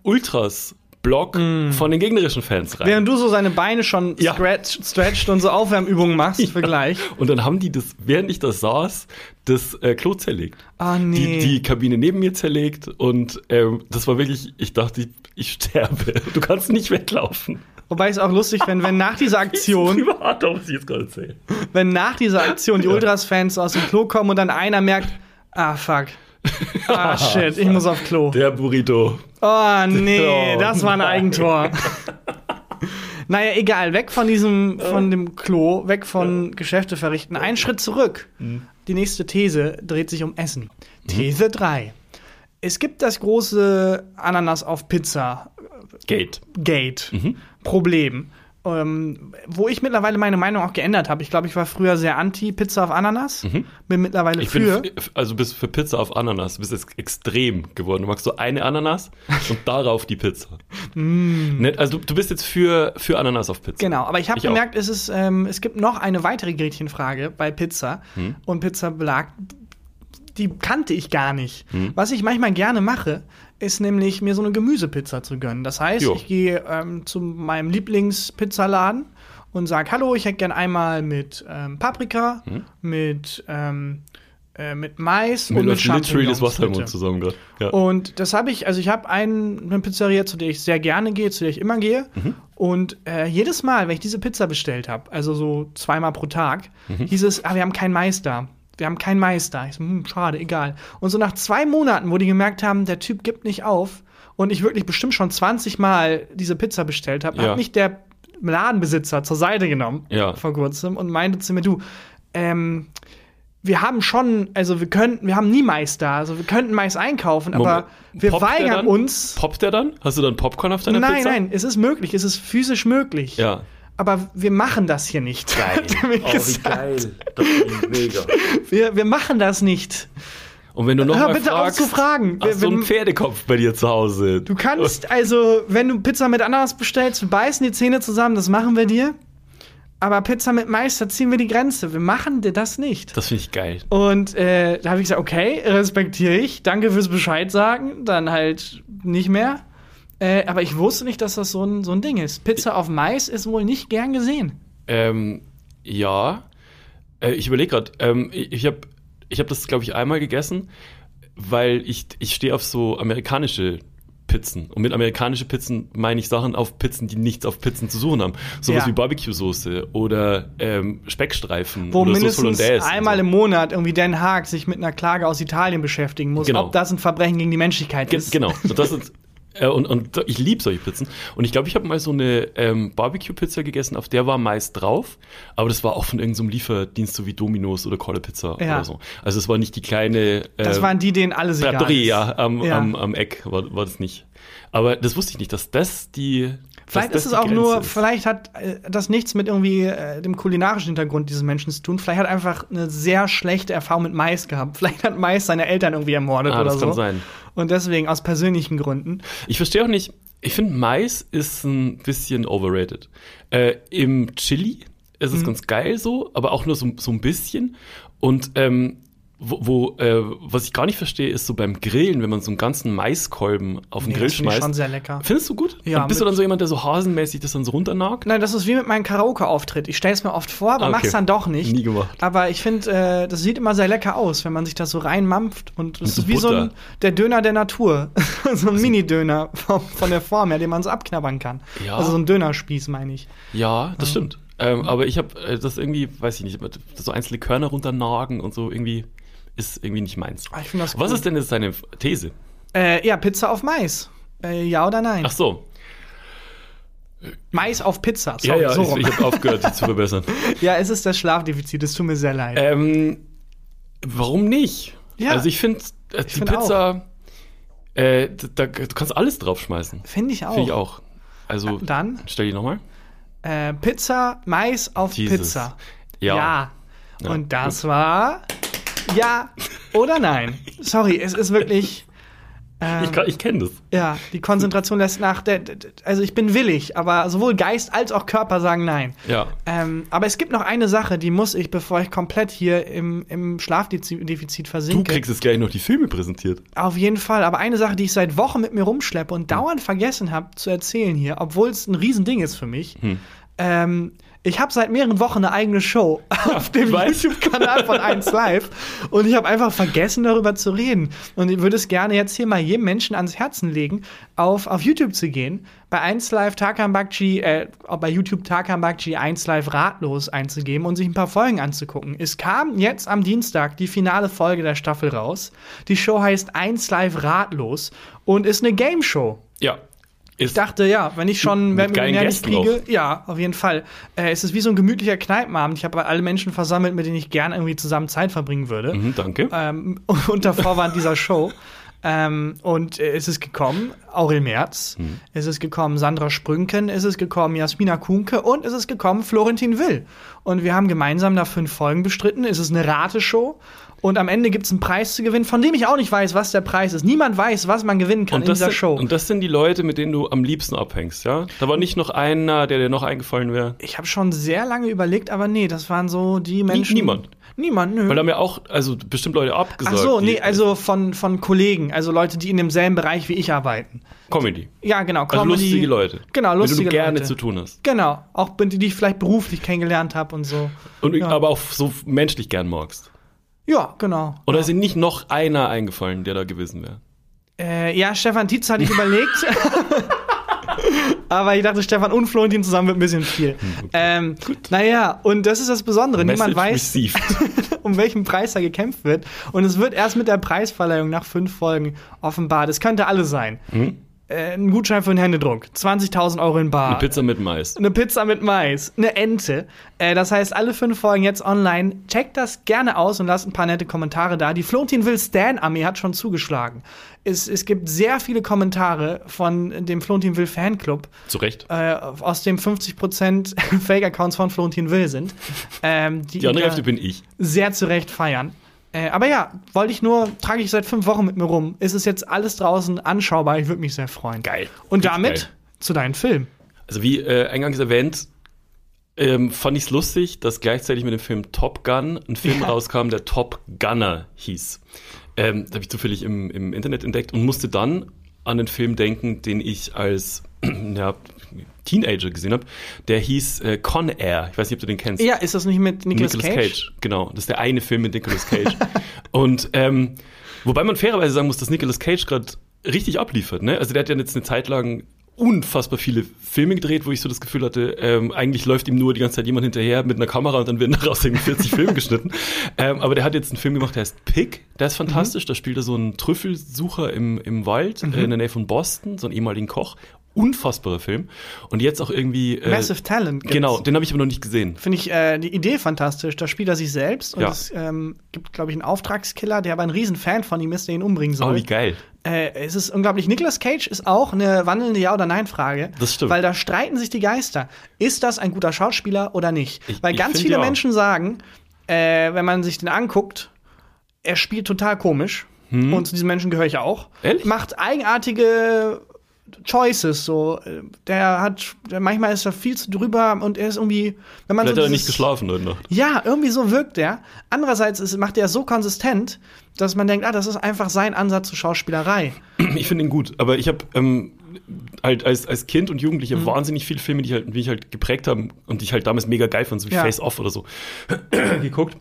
Ultras-Block von den gegnerischen Fans rein. Während du so seine Beine schon Ja. stretch, stretcht und so Aufwärmübungen machst, für gleich. Und dann haben die das, während ich da saß, das äh, Klo zerlegt. Ah, nee. Die, die Kabine neben mir zerlegt und ähm, das war wirklich, ich dachte, ich, ich sterbe. Du kannst nicht weglaufen. Wobei es auch lustig, wenn, wenn nach dieser Aktion, Privat, ich jetzt gerade erzähle. wenn nach dieser Aktion die Ultras-Fans aus dem Klo kommen und dann einer merkt, ah, fuck. Ah, shit, ich muss auf Klo. Der Burrito. Oh, nee, Oh, das war ein Eigentor. Naja, egal, weg von diesem, von dem Klo, weg von Geschäfte verrichten. Einen Schritt zurück. Die nächste These dreht sich um Essen. These 3. Es gibt das große Ananas auf Pizza Gate. Gate Problem. Ähm, wo ich mittlerweile meine Meinung auch geändert habe. Ich glaube, ich war früher sehr anti Pizza auf Ananas. Bin mittlerweile Ich für. bin, also bist für Pizza auf Ananas, bist jetzt extrem geworden. Du magst so eine Ananas und darauf die Pizza. Nicht- Also du, du bist jetzt für, für Ananas auf Pizza. Genau, aber ich habe auch. gemerkt, es, ist, ähm, es gibt noch eine weitere Gretchenfrage bei Pizza Hm. und Pizzabelag. Die kannte ich gar nicht. Hm. Was ich manchmal gerne mache, ist nämlich mir so eine Gemüsepizza zu gönnen. Das heißt, Jo. ich gehe ähm, zu meinem Lieblingspizzaladen und sage, hallo, ich hätte gern einmal mit ähm, Paprika, mit, ähm, äh, mit Mais Hm. Mir und mit literally das Champignons. Wasser im. Mund zusammen gerade. Ja. Und das habe ich, also ich habe ein, eine Pizzeria, zu der ich sehr gerne gehe, zu der ich immer gehe. Mhm. Und äh, jedes Mal, wenn ich diese Pizza bestellt habe, also so zweimal pro Tag, Mhm. hieß es, ah, wir haben keinen Mais da. Wir haben keinen Mais da. Ich so, hm, schade, egal. Und so nach zwei Monaten, wo die gemerkt haben, der Typ gibt nicht auf und ich wirklich bestimmt schon 20 Mal diese Pizza bestellt habe, Ja. hat mich der Ladenbesitzer zur Seite genommen Ja. vor kurzem und meinte zu mir, du, ähm, wir haben schon, also wir könnten, wir haben nie Mais da, also wir könnten Mais einkaufen, aber Moment. wir Poppt der weigern dann? uns. Poppt der dann? Hast du dann Popcorn auf deiner nein, Pizza? nein, es ist möglich, es ist physisch möglich. Ja. Aber wir machen das hier nicht. Hat er mir gesagt. geil. Das ist mega. Wir, wir machen das nicht. Und wenn du noch Hör mal bitte auf fragst, zu fragen. Wir- Hast du wir- einen Pferdekopf bei dir zu Hause? Du kannst, also, wenn du Pizza mit Ananas bestellst, wir beißen die Zähne zusammen, das machen wir dir. Aber Pizza mit Mais, da ziehen wir die Grenze. Wir machen dir das nicht. Das finde ich geil. Und äh, da habe ich gesagt, okay, respektiere ich, danke fürs Bescheid sagen, dann halt nicht mehr. Äh, aber ich wusste nicht, dass das so ein, so ein Ding ist. Pizza auf Mais ist wohl nicht gern gesehen. Ähm, ja. Äh, ich überlege gerade, ähm, ich, habe ich hab das, glaube ich, einmal gegessen, weil ich, ich stehe auf so amerikanische Pizzen. Und mit amerikanische Pizzen meine ich Sachen auf Pizzen, die nichts auf Pizzen zu suchen haben. Sowas Ja. wie Barbecue-Soße oder ähm, Speckstreifen Wo oder mindestens einmal so. im Monat irgendwie Den Haag sich mit einer Klage aus Italien beschäftigen muss, Genau. ob das ein Verbrechen gegen die Menschlichkeit Ge ist. genau. Und, das ist, äh, und, und ich liebe solche Pizzen. Und ich glaube, ich habe mal so eine ähm, Barbecue-Pizza gegessen, auf der war Mais drauf, aber das war auch von irgendeinem Lieferdienst, so wie Domino's oder Colle Pizza Ja. oder so. Also es war nicht die kleine Das äh, waren die, denen alles egal Trattoria ist. ja, am, Ja. Am, am Eck, war, war das nicht. Aber das wusste ich nicht, dass das die. Vielleicht ist das es auch nur, ist. vielleicht hat äh, das nichts mit irgendwie äh, dem kulinarischen Hintergrund dieses Menschen zu tun. Vielleicht hat er einfach eine sehr schlechte Erfahrung mit Mais gehabt. Vielleicht hat Mais seine Eltern irgendwie ermordet Ah, oder das so. kann sein. Und deswegen aus persönlichen Gründen. Ich verstehe auch nicht, ich finde Mais ist ein bisschen overrated. Äh, Im Chili ist Mhm. es ganz geil so, aber auch nur so, so ein bisschen. Und ähm, wo, wo äh, was ich gar nicht verstehe, ist so beim Grillen, wenn man so einen ganzen Maiskolben auf den Nee, Grill das finde ich schmeißt. schon sehr lecker. Findest du gut? Ja, Und bist du dann so jemand, der so hasenmäßig das dann so runternagt? Nein, das ist wie mit meinem Karaoke-Auftritt. Ich stelle es mir oft vor, aber Ah, okay. mach's dann doch nicht. Nie gemacht. Aber ich finde, äh, das sieht immer sehr lecker aus, wenn man sich das so reinmampft. Und es so ist wie so ein, Butter. der Döner der Natur. so ein Mini-Döner von, von der Form her, den man so abknabbern kann. Ja. Also so ein Dönerspieß, meine ich. Ja, das stimmt. Ähm, aber ich habe äh, das irgendwie, weiß ich nicht, so einzelne Körner runternagen und so irgendwie ist irgendwie nicht meins. Ah, ich das Was cool. ist denn jetzt deine These? Äh, ja, Pizza auf Mais. Äh, ja oder nein? Ach so. Mais auf Pizza. Ja, Sorry, ja, so ich, rum. ich habe aufgehört, zu verbessern. ja, es ist das Schlafdefizit. Es tut mir sehr leid. Ähm, warum nicht? Ja. Also ich finde, äh, die find Pizza, äh, da, du kannst alles draufschmeißen. Finde ich auch. Finde ich auch. Also, Dann, stell die nochmal. Äh, Pizza, Mais auf Jesus. Pizza. Ja. Ja. Ja, Und das war ja oder nein. Sorry, es ist wirklich. ähm, Ich, ich kenne das. ja, die Konzentration lässt nach. Also ich bin willig, aber sowohl Geist als auch Körper sagen nein. Ja. Ähm, aber es gibt noch eine Sache, die muss ich, bevor ich komplett hier im, im Schlafdefizit Du versinke. kriegst jetzt gleich noch die Filme präsentiert. Auf jeden Fall. Aber eine Sache, die ich seit Wochen mit mir rumschleppe und dauernd vergessen habe zu erzählen hier, obwohl es ein Riesending ist für mich. Ähm, ich habe seit mehreren Wochen eine eigene Show auf dem. YouTube-Kanal von 1 Live und ich habe einfach vergessen, darüber zu reden. Und ich würde es gerne jetzt hier mal jedem Menschen ans Herzen legen, auf, auf YouTube zu gehen, bei 1 Live Tarkan Bakci, äh, bei YouTube Tarkan Bakci 1 Live ratlos einzugeben und sich ein paar Folgen anzugucken. Es kam jetzt am Dienstag die finale Folge der Staffel raus. Die Show heißt 1 Live ratlos und ist eine Game Show. Ja. Ich dachte, ja, wenn ich schon Mit mehr nicht kriege, ja, auf jeden Fall. Äh, es ist wie so ein gemütlicher Kneipenabend. Ich habe alle Menschen versammelt, mit denen ich gern irgendwie zusammen Zeit verbringen würde. Mhm, danke. Ähm, unter Vorwand dieser Show. Ähm, und äh, es ist gekommen Aurel Merz, Mhm. es ist gekommen Sandra Sprünken, es ist gekommen Jasmina Kuhnke und es ist gekommen Florentin Will. Und wir haben gemeinsam da fünf Folgen bestritten. Es ist eine Rateshow. Und am Ende gibt es einen Preis zu gewinnen, von dem ich auch nicht weiß, was der Preis ist. Niemand weiß, was man gewinnen kann Und in dieser sind, Show. und das sind die Leute, mit denen du am liebsten abhängst, ja? Da war nicht noch einer, der dir noch eingefallen wäre. Ich habe schon sehr lange überlegt, aber nee, das waren so die Menschen. niemand? Niemand, nö. Weil da haben ja auch, also bestimmt Leute abgesagt. Ach so, nee, also von, von Kollegen, also Leute, die in demselben Bereich wie ich arbeiten. Comedy. Ja, genau. Also Comedy. lustige Leute. Genau, Mit lustige denen du gerne Leute. zu tun hast. Genau, auch die, die ich vielleicht beruflich kennengelernt habe und so. Und Ja. aber auch so menschlich gern magst. Ja, genau. Oder ist dir nicht noch einer eingefallen, der da gewesen wäre? Äh, ja, Stefan Tietz hatte ich überlegt. Aber ich dachte, Stefan und Florentin zusammen wird ein bisschen viel. Ähm, naja, und das ist das Besondere. Niemand Message weiß, received. um welchen Preis da gekämpft wird. Und es wird erst mit der Preisverleihung nach fünf Folgen offenbart. Es könnte alles sein. Äh, ein Gutschein für einen Händedruck. 20.000 Euro in Bar. Eine Pizza mit Mais. Eine Pizza mit Mais, eine Ente. Äh, das heißt, alle fünf Folgen jetzt online. Checkt das gerne aus und lasst ein paar nette Kommentare da. Die Florentin Will Stan Armee hat schon zugeschlagen. Es, es gibt sehr viele Kommentare von dem Florentin Will Fanclub, Zu Recht. äh, aus dem 50% Fake-Accounts von Florentin Will sind. Ähm, die Die andere Hälfte bin ich. sehr zu Recht feiern. Äh, aber ja, wollte ich nur, trage ich seit fünf Wochen mit mir rum. Ist es jetzt alles draußen anschaubar? Ich würde mich sehr freuen. Geil. Und Richtig damit geil. zu deinem Film. Also wie äh, eingangs erwähnt, ähm, fand ich es lustig, dass gleichzeitig mit dem Film Top Gun ein Film Ja. rauskam, der Top Gunner hieß. Ähm, da habe ich zufällig im, im Internet entdeckt und musste dann an den Film denken, den ich als ja, Teenager gesehen habe. Der hieß äh, Con Air. Ich weiß nicht, ob du den kennst. Ja, ist das nicht mit Nicolas, Nicolas Cage? Cage? Genau, das ist der eine Film mit Nicolas Cage. und ähm, wobei man fairerweise sagen muss, dass Nicolas Cage gerade richtig abliefert. Ne? Also der hat ja jetzt eine Zeit lang unfassbar viele Filme gedreht, wo ich so das Gefühl hatte, ähm, eigentlich läuft ihm nur die ganze Zeit jemand hinterher mit einer Kamera und dann werden daraus irgendwie 40 Filme geschnitten. Ähm, aber der hat jetzt einen Film gemacht, der heißt Pig. Der ist fantastisch. Da spielt er so einen Trüffelsucher im, im Wald äh, in der Nähe von Boston, so einen ehemaligen Koch. Unfassbarer Film. Und jetzt auch irgendwie. Äh, Massive Talent. gibt's. Genau, den habe ich aber noch nicht gesehen. Finde ich äh, die Idee fantastisch. Da spielt er sich selbst und Ja. es ähm, gibt, glaube ich, einen Auftragskiller, der aber ein Riesenfan von ihm ist, der ihn umbringen soll. Oh, wie geil. Äh, es ist unglaublich. Nicolas Cage ist auch eine wandelnde Ja- oder Nein-Frage. Das stimmt. Weil da streiten sich die Geister. Ist das ein guter Schauspieler oder nicht? Ich- weil ganz viele. Menschen sagen, äh, wenn man sich den anguckt, er spielt total komisch. Und zu diesen Menschen gehöre ich auch. Hm? Ehrlich? Macht eigenartige Choices, so. Der hat, der, manchmal ist er viel zu drüber und er ist irgendwie, wenn man Vielleicht so hat er nicht geschlafen heute Nacht. ja, irgendwie so wirkt er. Andererseits ist, macht er so konsistent, dass man denkt, ah, das ist einfach sein Ansatz zur Schauspielerei. Ich finde ihn gut, aber ich habe ähm, halt als, als Kind und Jugendlicher Mhm. wahnsinnig viele Filme, die, halt, die mich halt geprägt haben und die ich halt damals mega geil fand, so wie Ja. Face Off oder so, geguckt.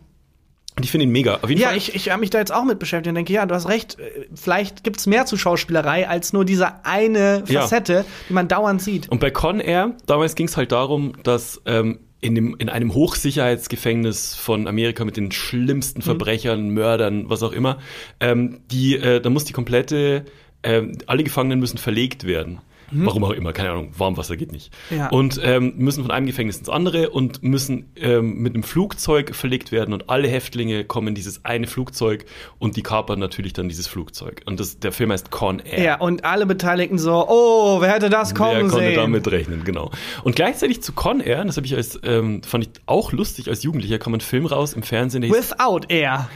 Und ich finde ihn mega. Auf jeden Ja, Fall. ich, ich habe mich da jetzt auch mit beschäftigt und denke, ja, du hast recht, äh, vielleicht gibt's mehr zu Schauspielerei als nur diese eine Ja. Facette, die man dauernd sieht. Und bei Con Air, damals ging es halt darum, dass ähm, in, dem, in einem Hochsicherheitsgefängnis von Amerika mit den schlimmsten Verbrechern, Mördern, was auch immer, ähm, die, äh, da muss die komplette, ähm, alle Gefangenen müssen verlegt werden. Warum auch immer, keine Ahnung, Warmwasser geht nicht. Ja. Und ähm, müssen von einem Gefängnis ins andere und müssen ähm, mit einem Flugzeug verlegt werden und alle Häftlinge kommen in dieses eine Flugzeug und die kapern natürlich dann dieses Flugzeug. Und das, der Film heißt Con Air. Ja, und alle Beteiligten so, oh, wer hätte das kommen Wer konnte sehen? damit rechnen, genau. Und gleichzeitig zu Con Air, das habe ich als, ähm, fand ich auch lustig als Jugendlicher, kam ein Film raus im Fernsehen, Without Air.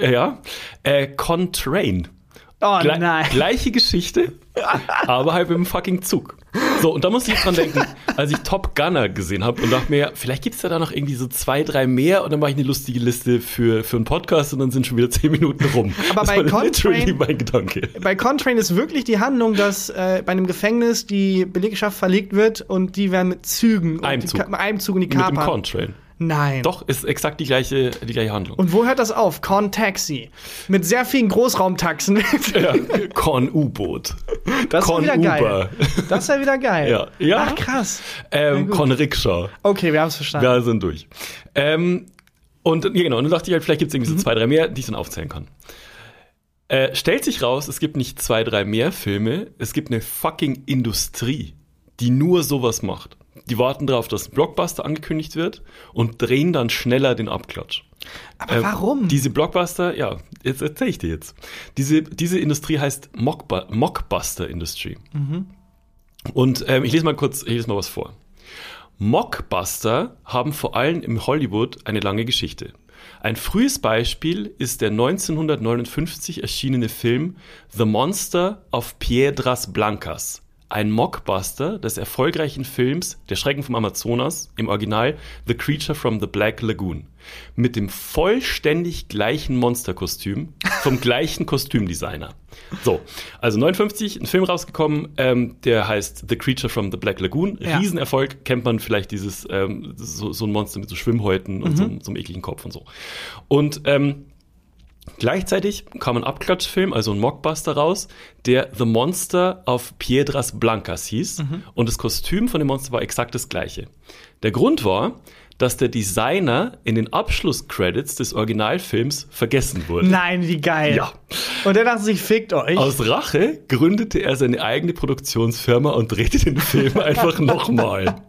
äh, ja, äh, Con Train. Oh Gle nein. Gleiche Geschichte, aber halt mit dem fucking Zug. So, und da musste ich dran denken, als ich Top Gunner gesehen habe und dachte mir, vielleicht gibt's ja da noch irgendwie so zwei, drei mehr und dann mache ich eine lustige Liste für, für einen Podcast und dann sind schon wieder zehn Minuten rum. Aber das bei Contrain- literally mein Gedanke. Bei Contrain ist wirklich die Handlung, dass äh, bei einem Gefängnis die Belegschaft verlegt wird und die werden mit Zügen, Einem Zug. Mit einem Zug in die Mit dem Kapern. Contrain. Nein. Doch, ist exakt die gleiche, die gleiche Handlung. Und wo hört das auf? Con Taxi. Mit sehr vielen Großraumtaxen. ja, Con U-Boot. Das ist Con wieder geil. Uber. Das ist ja wieder geil. Ja. Ja. Ach, krass. Ähm. Con Rickshaw. Okay, wir haben es verstanden. Wir sind durch. Ähm, und ja, genau, und dann dachte ich halt, vielleicht gibt es irgendwie so zwei, drei mehr, die ich dann aufzählen kann. Äh, stellt sich raus, es gibt nicht zwei, drei mehr Filme, es gibt eine fucking Industrie, die nur sowas macht. Die warten darauf, dass ein Blockbuster angekündigt wird und drehen dann schneller den Abklatsch. Aber Ähm, warum? Diese Blockbuster, ja, jetzt erzähle ich dir jetzt. Diese, diese Industrie heißt Mockbu Mockbuster Industry. Und ähm, ich lese mal kurz, ich lese mal was vor. Mockbuster haben vor allem im Hollywood eine lange Geschichte. Ein frühes Beispiel ist der 1959 erschienene Film The Monster of Piedras Blancas, ein Mockbuster des erfolgreichen Films Der Schrecken vom Amazonas, im Original The Creature from the Black Lagoon, mit dem vollständig gleichen Monsterkostüm vom gleichen Kostümdesigner. So, also 59, ein Film rausgekommen, ähm, der heißt The Creature from the Black Lagoon. Ja. Riesenerfolg, kennt man vielleicht dieses, ähm, so, so ein Monster mit so Schwimmhäuten und so, so einem ekligen Kopf und so. Und ähm, Gleichzeitig kam ein Abklatschfilm, also ein Mockbuster raus, der The Monster of Piedras Blancas hieß. Und das Kostüm von dem Monster war exakt das gleiche. Der Grund war, dass der Designer in den Abschlusscredits des Originalfilms vergessen wurde. Nein, wie geil. Ja. Und der dachte sich, fickt euch. Aus Rache gründete er seine eigene Produktionsfirma und drehte den Film einfach nochmal.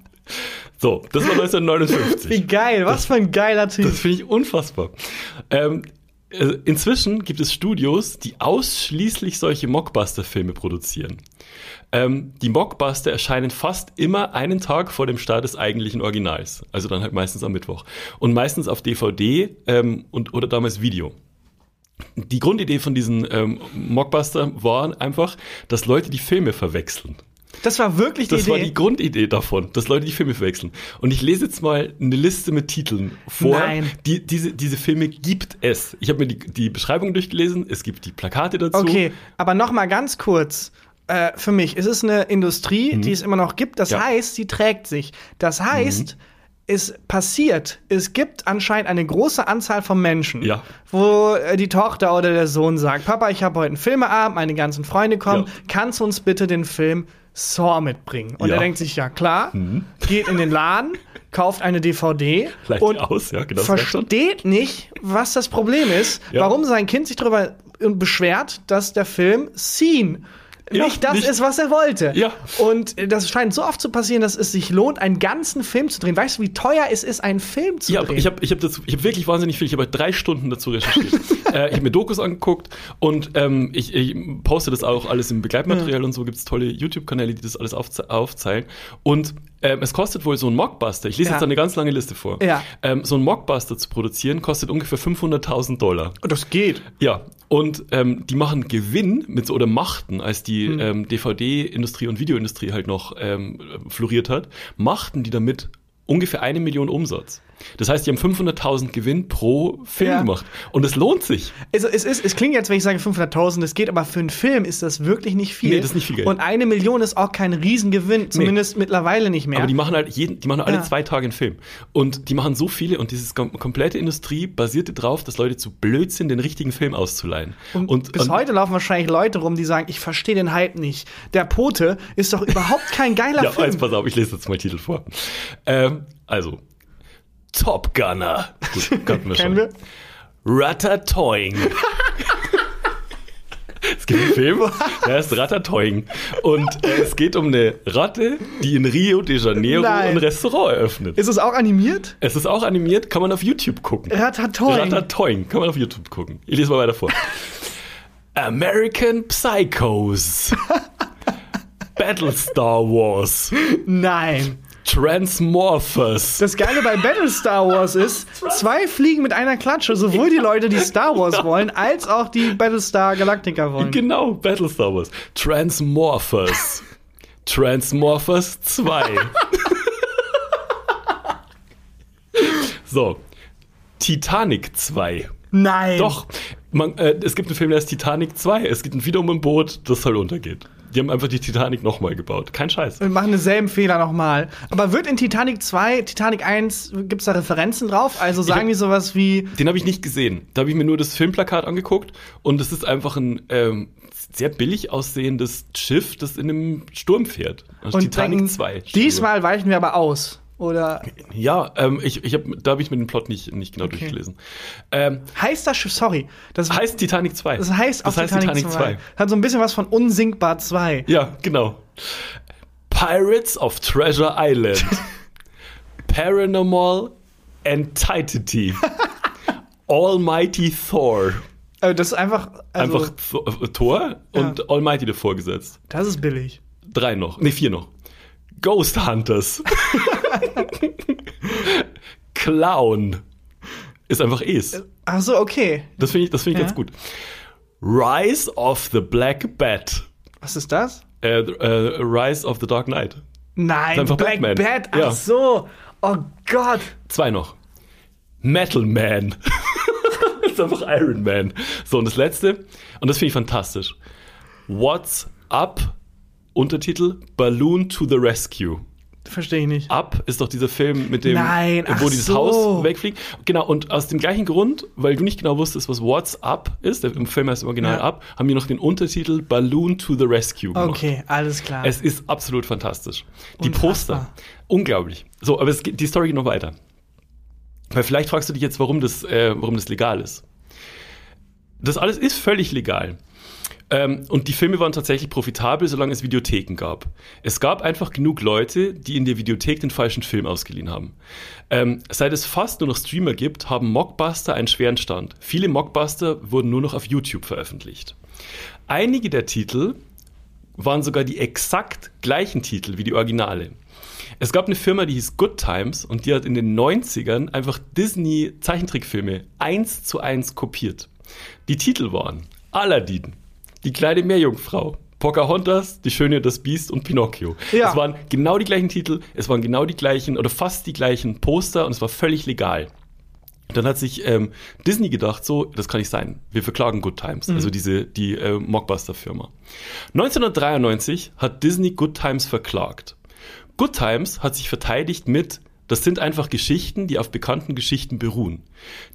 So, das war 1959. wie geil, was für ein geiler Typ. Das finde ich unfassbar. Ähm, äh, inzwischen gibt es Studios, die ausschließlich solche Mockbuster-Filme produzieren. Ähm, die Mockbuster erscheinen fast immer einen Tag vor dem Start des eigentlichen Originals. Also dann halt meistens am Mittwoch. Und meistens auf DVD ähm, und, oder damals Video. Die Grundidee von diesen ähm, Mockbuster war einfach, dass Leute die Filme verwechseln. Das war wirklich die Das war Idee. die Grundidee davon, dass Leute die Filme verwechseln. Und ich lese jetzt mal eine Liste mit Titeln vor. Nein. Die, diese, diese Filme gibt es. Ich habe mir die, die Beschreibung durchgelesen, es gibt die Plakate dazu. Okay, aber noch mal ganz kurz. Äh, für mich, es ist eine Industrie, die es immer noch gibt. Das Mhm. Ja. Mhm. heißt, sie trägt sich. Das heißt, es passiert, es gibt anscheinend eine große Anzahl von Menschen, Ja. wo äh, die Tochter oder der Sohn sagt, Papa, ich habe heute einen Filmeabend, meine ganzen Freunde kommen, Ja. kannst du uns bitte den Film Saw mitbringen? Und Ja. Mhm. er denkt sich, ja klar, geht in den Laden, kauft eine DVD Leicht und aus, ja, genau. versteht nicht, was das Problem ist, Ja. warum sein Kind sich darüber beschwert, dass der Film Scene Ja, nicht das nicht- ist, was er wollte. Ja. Und das scheint so oft zu passieren, dass es sich lohnt, einen ganzen Film zu drehen. Weißt du, wie teuer es ist, einen Film zu Ja, drehen? ich habe ich hab dazu, ich hab wirklich wahnsinnig viel, ich habe drei Stunden dazu recherchiert. äh, ich habe mir Dokus angeguckt und ähm, ich, ich poste das auch alles im Begleitmaterial und so gibt es tolle YouTube-Kanäle, die das alles aufze aufzeigen. Und ähm, es kostet wohl so ein Mockbuster, ich lese Ja. jetzt eine ganz lange Liste vor. Ja. Ähm, so ein Mockbuster zu produzieren kostet ungefähr 500.000 Dollar. das geht. Ja, und ähm, die machen Gewinn mit so, oder machten, als die Hm. ähm, DVD-Industrie und Videoindustrie halt noch ähm, floriert hat, machten die damit ungefähr eine Million Umsatz. Das heißt, die haben 500.000 Gewinn pro Film Ja. gemacht. Und es lohnt sich. Also es, ist, es klingt jetzt, wenn ich sage 500.000, das geht, aber für einen Film ist das wirklich nicht viel. Nee, das ist nicht viel Geld. Und eine Million ist auch kein Riesengewinn, zumindest mittlerweile nicht mehr. Aber die machen halt jeden, die machen alle Ja. zwei Tage einen Film. Und die machen so viele und diese kom komplette Industrie basierte darauf, dass Leute zu blöd sind, den richtigen Film auszuleihen. Und, bis heute laufen wahrscheinlich Leute rum, die sagen, ich verstehe den Hype nicht. Der Pote ist doch überhaupt kein geiler Ja, Film. jetzt pass auf, ich lese jetzt mal Titel vor. Ähm, also, Top Gunner. Gut, kannten wir schon. Kennen wir? Ratatouille. Es gibt einen Film, der heißt Ratatouille. Und äh, es geht um eine Ratte, die in Rio de Janeiro Nein. ein Restaurant eröffnet. Ist es auch animiert? Es ist auch animiert, kann man auf YouTube gucken. Ratatouille. Ratatouille, kann man auf YouTube gucken. Ich lese mal weiter vor. American Psychos. Battlestar Wars. Nein. Transmorphers. Das Geile bei Battlestar Wars ist, zwei fliegen mit einer Klatsche, sowohl die Leute, die Star Wars wollen, als auch die Battlestar Galactica wollen. Genau, Battlestar Wars. Transmorphers. Transmorphers 2. so. Titanic 2. Nein. Doch, man, äh, es gibt einen Film, der heißt Titanic 2. Es geht wiederum ein Boot, das halt untergeht. Die haben einfach die Titanic nochmal gebaut. Kein Scheiß. Wir machen denselben Fehler nochmal. Aber wird in Titanic 2, Titanic 1, gibt's da Referenzen drauf? Also sagen hab- die sowas wie, Den habe ich nicht gesehen. Da habe ich mir nur das Filmplakat angeguckt und es ist einfach ein ähm, sehr billig aussehendes Schiff, das in einem Sturm fährt. Also und Titanic denken, 2. diesmal weichen wir aber aus. Oder Ja, ähm, ich, ich hab, da habe ich mir den Plot nicht, nicht genau durchgelesen. Ähm, heißt das Schiff, sorry, das heißt Titanic 2. Das heißt auch das heißt Titanic, 2. Hat so ein bisschen was von Unsinkbar 2. Ja, genau. Pirates of Treasure Island. Paranormal Entity. Almighty Thor. Also das ist einfach, also, Einfach Th- Thor und Almighty davor gesetzt. das ist billig. Drei noch. Nee, vier noch. Ghost Hunters. Clown. Ist einfach Es. Ach so, okay. Das finde ich, das find ich Ja. ganz gut. Rise of the Black Bat. Was ist das? Äh, äh, Rise of the Dark Knight. Nein, Black Batman. Bat. Ach Ja. so. Oh Gott. Zwei noch. Metal Man. das ist einfach Iron Man. So, und das letzte, und das finde ich fantastisch. What's Up? Untertitel Balloon to the Rescue. Verstehe ich nicht. Up ist doch dieser Film mit dem, Nein, wo dieses so. Haus wegfliegt. Genau, und aus dem gleichen Grund, weil du nicht genau wusstest, was What's Up ist, der im Film heißt im Original Ja. Up, haben wir noch den Untertitel Balloon to the Rescue gemacht. Okay, alles klar. Es ist absolut fantastisch. Die Unfassbar. Poster, unglaublich. So, aber es die Story geht noch weiter. Weil vielleicht fragst du dich jetzt, warum das, äh, warum das legal ist. Das alles ist völlig legal. Ähm, und die Filme waren tatsächlich profitabel, solange es Videotheken gab. Es gab einfach genug Leute, die in der Videothek den falschen Film ausgeliehen haben. Ähm, seit es fast nur noch Streamer gibt, haben Mockbuster einen schweren Stand. Viele Mockbuster wurden nur noch auf YouTube veröffentlicht. Einige der Titel waren sogar die exakt gleichen Titel wie die Originale. Es gab eine Firma, die hieß Good Times und die hat in den 90ern einfach Disney Zeichentrickfilme eins zu eins kopiert. Die Titel waren Aladdin, die kleine Meerjungfrau, Pocahontas, die Schöne und das Biest und Pinocchio. Ja. Es waren genau die gleichen Titel, es waren genau die gleichen oder fast die gleichen Poster und es war völlig legal. Dann hat sich ähm, Disney gedacht, so, das kann nicht sein. Wir verklagen Good Times, also diese die äh, Mockbuster-Firma. 1993 hat Disney Good Times verklagt. Good Times hat sich verteidigt mit, das sind einfach Geschichten, die auf bekannten Geschichten beruhen.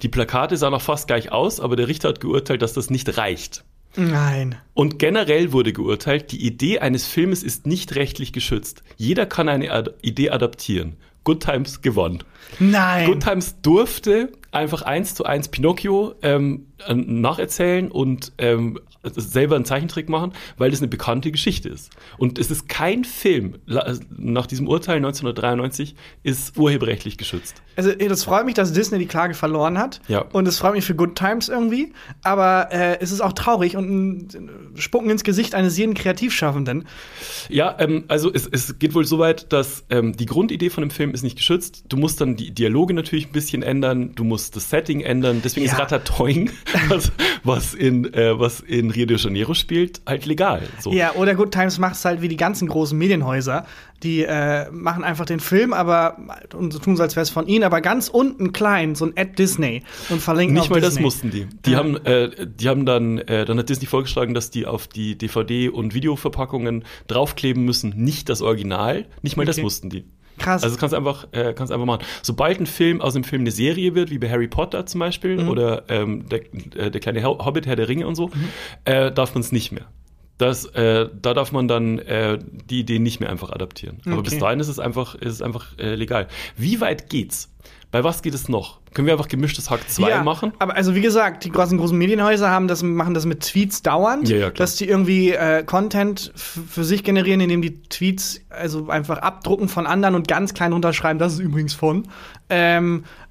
Die Plakate sahen auch fast gleich aus, aber der Richter hat geurteilt, dass das nicht reicht. Nein. Und generell wurde geurteilt, die Idee eines Filmes ist nicht rechtlich geschützt. Jeder kann eine Ad Idee adaptieren. Good Times gewonnen. Nein. Good Times durfte einfach eins zu eins Pinocchio ähm, äh, nacherzählen und ähm, selber einen Zeichentrick machen, weil das eine bekannte Geschichte ist. Und es ist kein Film, nach diesem Urteil 1993, ist urheberrechtlich geschützt. Also, das freut mich, dass Disney die Klage verloren hat. Ja. Und es freut mich für Good Times irgendwie. Aber äh, es ist auch traurig und ein Spucken ins Gesicht eines jeden Kreativschaffenden. Ja, ähm, also es, es geht wohl so weit, dass ähm, die Grundidee von dem Film ist nicht geschützt. Du musst dann die Dialoge natürlich ein bisschen ändern, du musst das Setting ändern. Deswegen Ja. ist Ratatouille, was, was, in, äh, was in Rio de Janeiro spielt, halt legal. So. Ja, oder Good Times macht es halt wie die ganzen großen Medienhäuser. Die äh, machen einfach den Film, aber und so tun so, als wäre es von ihnen, aber ganz unten klein, so ein Ad Disney und verlinken Nicht mal das mussten die. Die Ja. haben, äh, die haben dann, äh, dann hat Disney vorgeschlagen, dass die auf die DVD- und Videoverpackungen draufkleben müssen, nicht das Original. Nicht mal das Okay. mussten die. Krass. Also das kannst du einfach, äh, kannst einfach machen. Sobald ein Film aus dem Film eine Serie wird, wie bei Harry Potter zum Beispiel, Mhm. oder ähm, der, äh, der kleine Ho- Hobbit, Herr der Ringe und so, äh, darf man es nicht mehr. Das, äh, da darf man dann äh, die Idee nicht mehr einfach adaptieren. Aber Okay. bis dahin ist es einfach, ist es einfach äh, legal. Wie weit geht's? Bei was geht es noch? Können wir einfach gemischtes Hack 2 ja, machen? Aber also wie gesagt, die großen großen Medienhäuser haben das machen das mit Tweets dauernd, Ja, ja, dass die irgendwie äh, Content für sich generieren, indem die Tweets also einfach abdrucken von anderen und ganz klein unterschreiben, das ist übrigens von. Ähm, äh,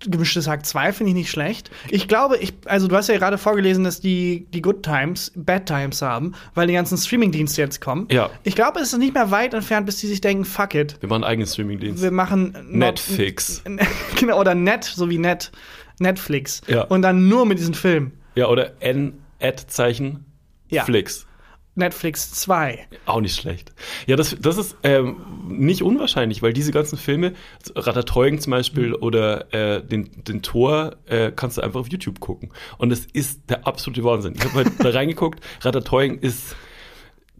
Gemischtes Hack 2 finde ich nicht schlecht. Ich glaube, ich, also du hast ja gerade vorgelesen, dass die, die Good Times Bad Times haben, weil die ganzen Streaming-Dienste jetzt kommen. Ja. Ich glaube, es ist nicht mehr weit entfernt, bis die sich denken, fuck it. Wir machen einen eigenen Streamingdienst. Wir machen Netflix. genau, oder Net, so wie Net, Netflix. Ja. Und dann nur mit diesen Filmen. Ja, oder N-Ad-Zeichen. Ja. Flix. Netflix 2. Auch nicht schlecht. Ja, das, das ist ähm, nicht unwahrscheinlich, weil diese ganzen Filme, Ratatouille zum Beispiel Mhm. oder äh, den, den Tor, äh, kannst du einfach auf YouTube gucken. Und es ist der absolute Wahnsinn. Ich habe mal da reingeguckt, Ratatouille ist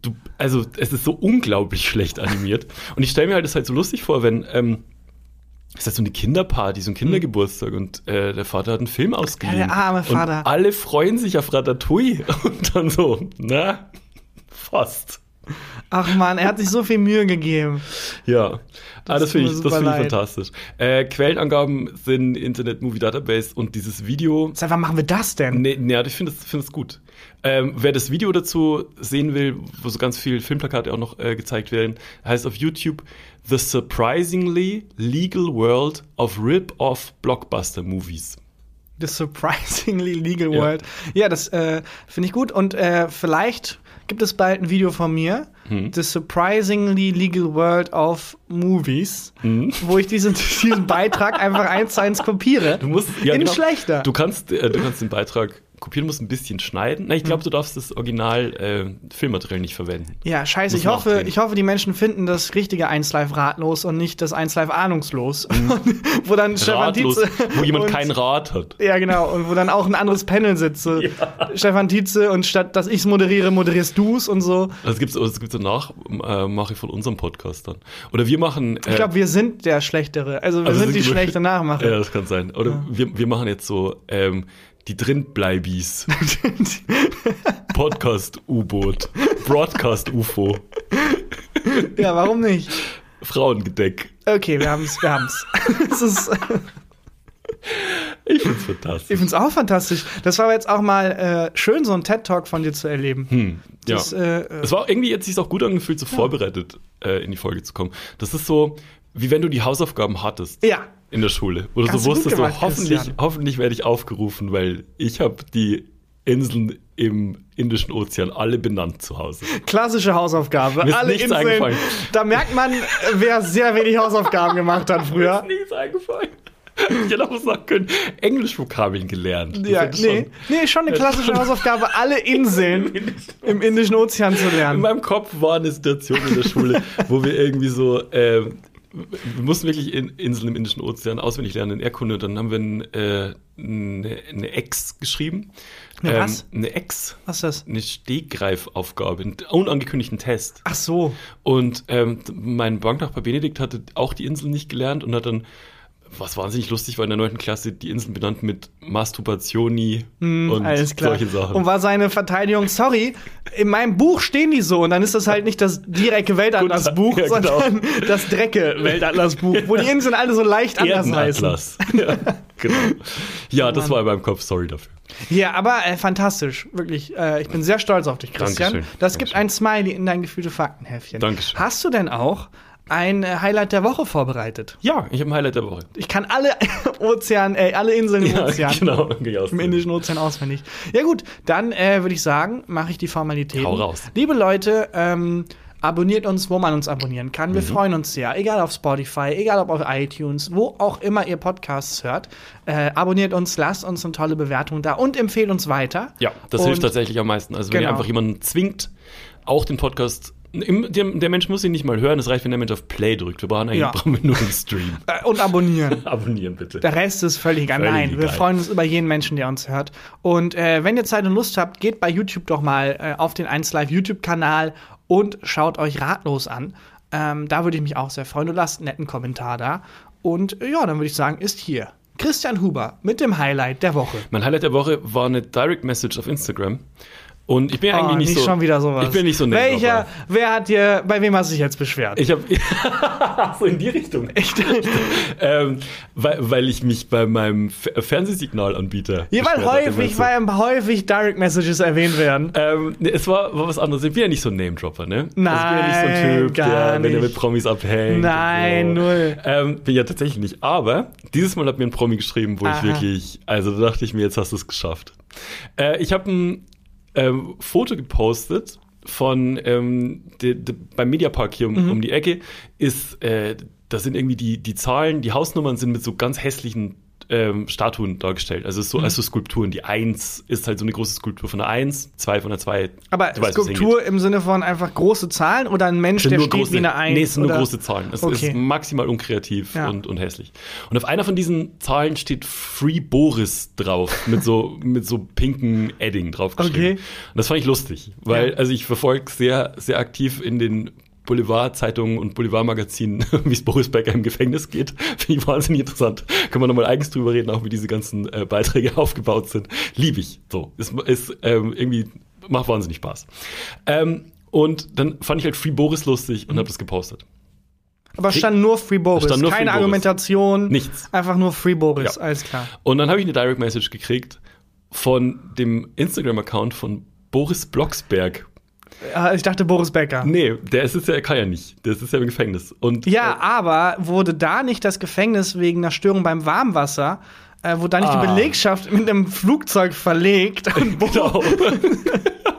du, also es ist so unglaublich schlecht animiert. Und ich stelle mir halt das halt so lustig vor, wenn ähm, es ist halt so eine Kinderparty, so ein Kindergeburtstag und äh, der Vater hat einen Film ausgeliehen. Ja, der arme Vater. Und alle freuen sich auf Ratatouille und dann so, na, fast. Ach man, er hat sich so viel Mühe gegeben. Ja, ah, das finde ich, das finde ich fantastisch. Äh, Quellenangaben sind Internet Movie Database und dieses Video. Seit wann machen wir das denn? Nee, nee, ich finde es find gut. Ähm, wer das Video dazu sehen will, wo so ganz viele Filmplakate auch noch äh, gezeigt werden, heißt auf YouTube The Surprisingly Legal World of Rip-Off Blockbuster Movies. The Surprisingly Legal Ja. World. Ja, das äh, finde ich gut. Und äh, vielleicht gibt es bald ein Video von mir. Hm. The Surprisingly Legal World of Movies, Hm. wo ich diesen, diesen Beitrag einfach eins zu eins kopiere. Du musst ja, In genau. schlechter. Du kannst, äh, du kannst den Beitrag kopieren, musst ein bisschen schneiden. Na, ich Hm. glaube, du darfst das Original äh, Filmmaterial nicht verwenden. Ja, scheiße. Ich hoffe, ich hoffe, die Menschen finden das richtige 1 Live ratlos und nicht das 1 Live ahnungslos. wo dann Stefan Mhm. Tietze wo jemand und- kein Rad hat. Ja, genau. Und wo dann auch ein anderes Panel sitzt. So Stefan Tietze und statt dass ich's moderiere, moderierst du's und so. Das gibt's, das gibt's danach, äh, mache ich von unserem Podcast dann. Oder wir machen. Äh, Ich glaube, wir sind der Schlechtere. Also wir also sind die schlechte Nachmacher. Ja, das kann sein. Oder wir, wir machen jetzt so ähm, die Drinbleibis. Podcast U-Boot. Broadcast UFO. Ja, warum nicht? Frauengedeck. Okay, wir haben's, wir haben's. Es ist, Ich find's ich fantastisch. find's auch fantastisch. Das war jetzt auch mal äh, schön, so einen TED-Talk von dir zu erleben. Hm, ja. Das, äh, äh, Es war irgendwie jetzt sich auch gut angefühlt, so vorbereitet äh, in die Folge zu kommen. Das ist so, wie wenn du die Hausaufgaben hattest. Ja. In der Schule. Wo du so wusstest, gemacht, so, hoffentlich, Christian. hoffentlich werde ich aufgerufen, weil ich habe die Inseln im Indischen Ozean alle benannt zu Hause. Klassische Hausaufgabe. Mir ist Alle nichts Inseln. eingefallen. Da merkt man, äh, wer sehr wenig Hausaufgaben gemacht hat früher. nichts eingefallen. Ich hätte auch sagen können. Englischvokabeln gelernt. Das Ja, nee, schon- nee, schon eine klassische Hausaufgabe, alle Inseln im Indischen Ozean zu In lernen. meinem Kopf war eine Situation in der Schule, wo wir irgendwie so, ähm, wir mussten wirklich in Inseln im Indischen Ozean auswendig lernen in Erdkunde. Dann haben wir ein, äh, eine, eine Ex geschrieben. Eine was? Eine Ex. Was ist das? Eine Stegreifaufgabe, einen unangekündigten Test. Ach so. Und ähm, mein Banknachbar Benedikt hatte auch die Inseln nicht gelernt und hat dann, was wahnsinnig lustig war, in der 9. Klasse die Inseln benannt mit Masturbationi und Hm, klar. solche Sachen. Und war seine Verteidigung, sorry, in meinem Buch stehen die so und dann ist das halt nicht das direkte Weltatlasbuch, Ja, genau. sondern das Drecke Weltatlasbuch, wo die Inseln alle so leicht anders heißen. Erdenatlas. ja, genau. Ja, das Mann. war in meinem Kopf, sorry dafür. Ja, aber äh, fantastisch, wirklich. Äh, ich bin sehr stolz auf dich, Christian. Dankeschön. Das gibt Dankeschön. ein Smiley in dein gefühlte Faktenhefchen. Dankeschön. Hast du denn auch ein äh, Highlight der Woche vorbereitet? Ja, ich habe ein Highlight der Woche. Ich kann alle Ozean, äh, alle Inseln im Ozean. genau. Im Indischen Ozean auswendig. Ja gut, dann äh, würde ich sagen, mache ich die Formalitäten. Hau raus. Liebe Leute, ähm, abonniert uns, wo man uns abonnieren kann. Wir Mhm. freuen uns sehr. Egal auf Spotify, egal ob auf iTunes, wo auch immer ihr Podcasts hört. Äh, abonniert uns, lasst uns eine tolle Bewertung da und empfehlt uns weiter. Ja, das Und- hilft tatsächlich am meisten. Also wenn ihr Genau. einfach jemanden zwingt, auch den Podcast. Im, der, der Mensch muss ihn nicht mal hören, es reicht, wenn der Mensch auf Play drückt. Wir brauchen eigentlich Ja. brauchen nur einen Stream. Äh, und abonnieren. Abonnieren bitte. Der Rest ist völlig egal. Nein, wir freuen uns über jeden Menschen, der uns hört. Und äh, wenn ihr Zeit und Lust habt, geht bei YouTube doch mal äh, auf den 1Live YouTube-Kanal und schaut euch ratlos an. Ähm, da würde ich mich auch sehr freuen. Du lasst einen netten Kommentar da. Und äh, ja, dann würde ich sagen, ist hier Christian Huber mit dem Highlight der Woche. Mein Highlight der Woche war eine Direct Message auf Instagram Und ich bin eigentlich oh, nicht, nicht so. schon wieder sowas. Ich bin nicht so ein Welcher, wer hat dir, bei wem hast du dich jetzt beschwert? Ich habe so in die Richtung. Echt? ähm, weil, weil ich mich bei meinem Fernsehsignalanbieter. Ja, weil häufig, weil häufig Direct Messages erwähnt werden. Ähm, nee, es war, war was anderes. Ich bin ja nicht so ein Name-Dropper, ne? also ich bin ja nicht so Nein, ein Typ, der, wenn er nicht. mit Promis abhängt. Nein, so. null. Ähm, bin ja tatsächlich nicht. Aber dieses Mal hat mir ein Promi geschrieben, wo Aha. ich wirklich, also da dachte ich mir, jetzt hast du es geschafft. Äh, ich habe ein ähm, Foto gepostet von ähm, de, de, beim Mediapark hier um, Mhm. um die Ecke ist, äh, da sind irgendwie die, die Zahlen, die Hausnummern sind mit so ganz hässlichen ähm, Statuen dargestellt. Also so, Mhm. also Skulpturen. Die Eins ist halt so eine große Skulptur von der Eins, zwei von der Zwei. Aber Du weißt, Skulptur im Sinne von einfach große Zahlen oder ein Mensch, der nur steht große, wie eine Eins? Nee, es sind nur oder? große Zahlen. Es Okay. ist maximal unkreativ Ja. und, und hässlich. Und auf einer von diesen Zahlen steht Free Boris drauf, mit so, mit so pinken Edding draufgeschrieben. Okay. Und das fand ich lustig, weil, Ja. also ich verfolge sehr, sehr aktiv in den Boulevardzeitungen und Boulevardmagazinen, wie es Boris Becker im Gefängnis geht. Finde ich wahnsinnig interessant. Können wir nochmal eigens drüber reden, auch wie diese ganzen äh, Beiträge aufgebaut sind. Liebe ich. So. Ist, ist ähm, irgendwie, macht wahnsinnig Spaß. Ähm, und dann fand ich halt Free Boris lustig und habe das gepostet. Aber es stand nur Free Boris. stand nur Keine Free Boris. Argumentation. Nichts. Einfach nur Free Boris, Ja. alles klar. Und dann habe ich eine Direct Message gekriegt von dem Instagram-Account von Boris Blocksberg. Äh, Ich dachte Boris Becker. Nee, der ist es ja, er kann ja nicht. Der ist ja im Gefängnis. Und Ja, aber wurde da nicht das Gefängnis wegen einer Störung beim Warmwasser, äh, wurde da nicht die Ah. Belegschaft mit einem Flugzeug verlegt und genau.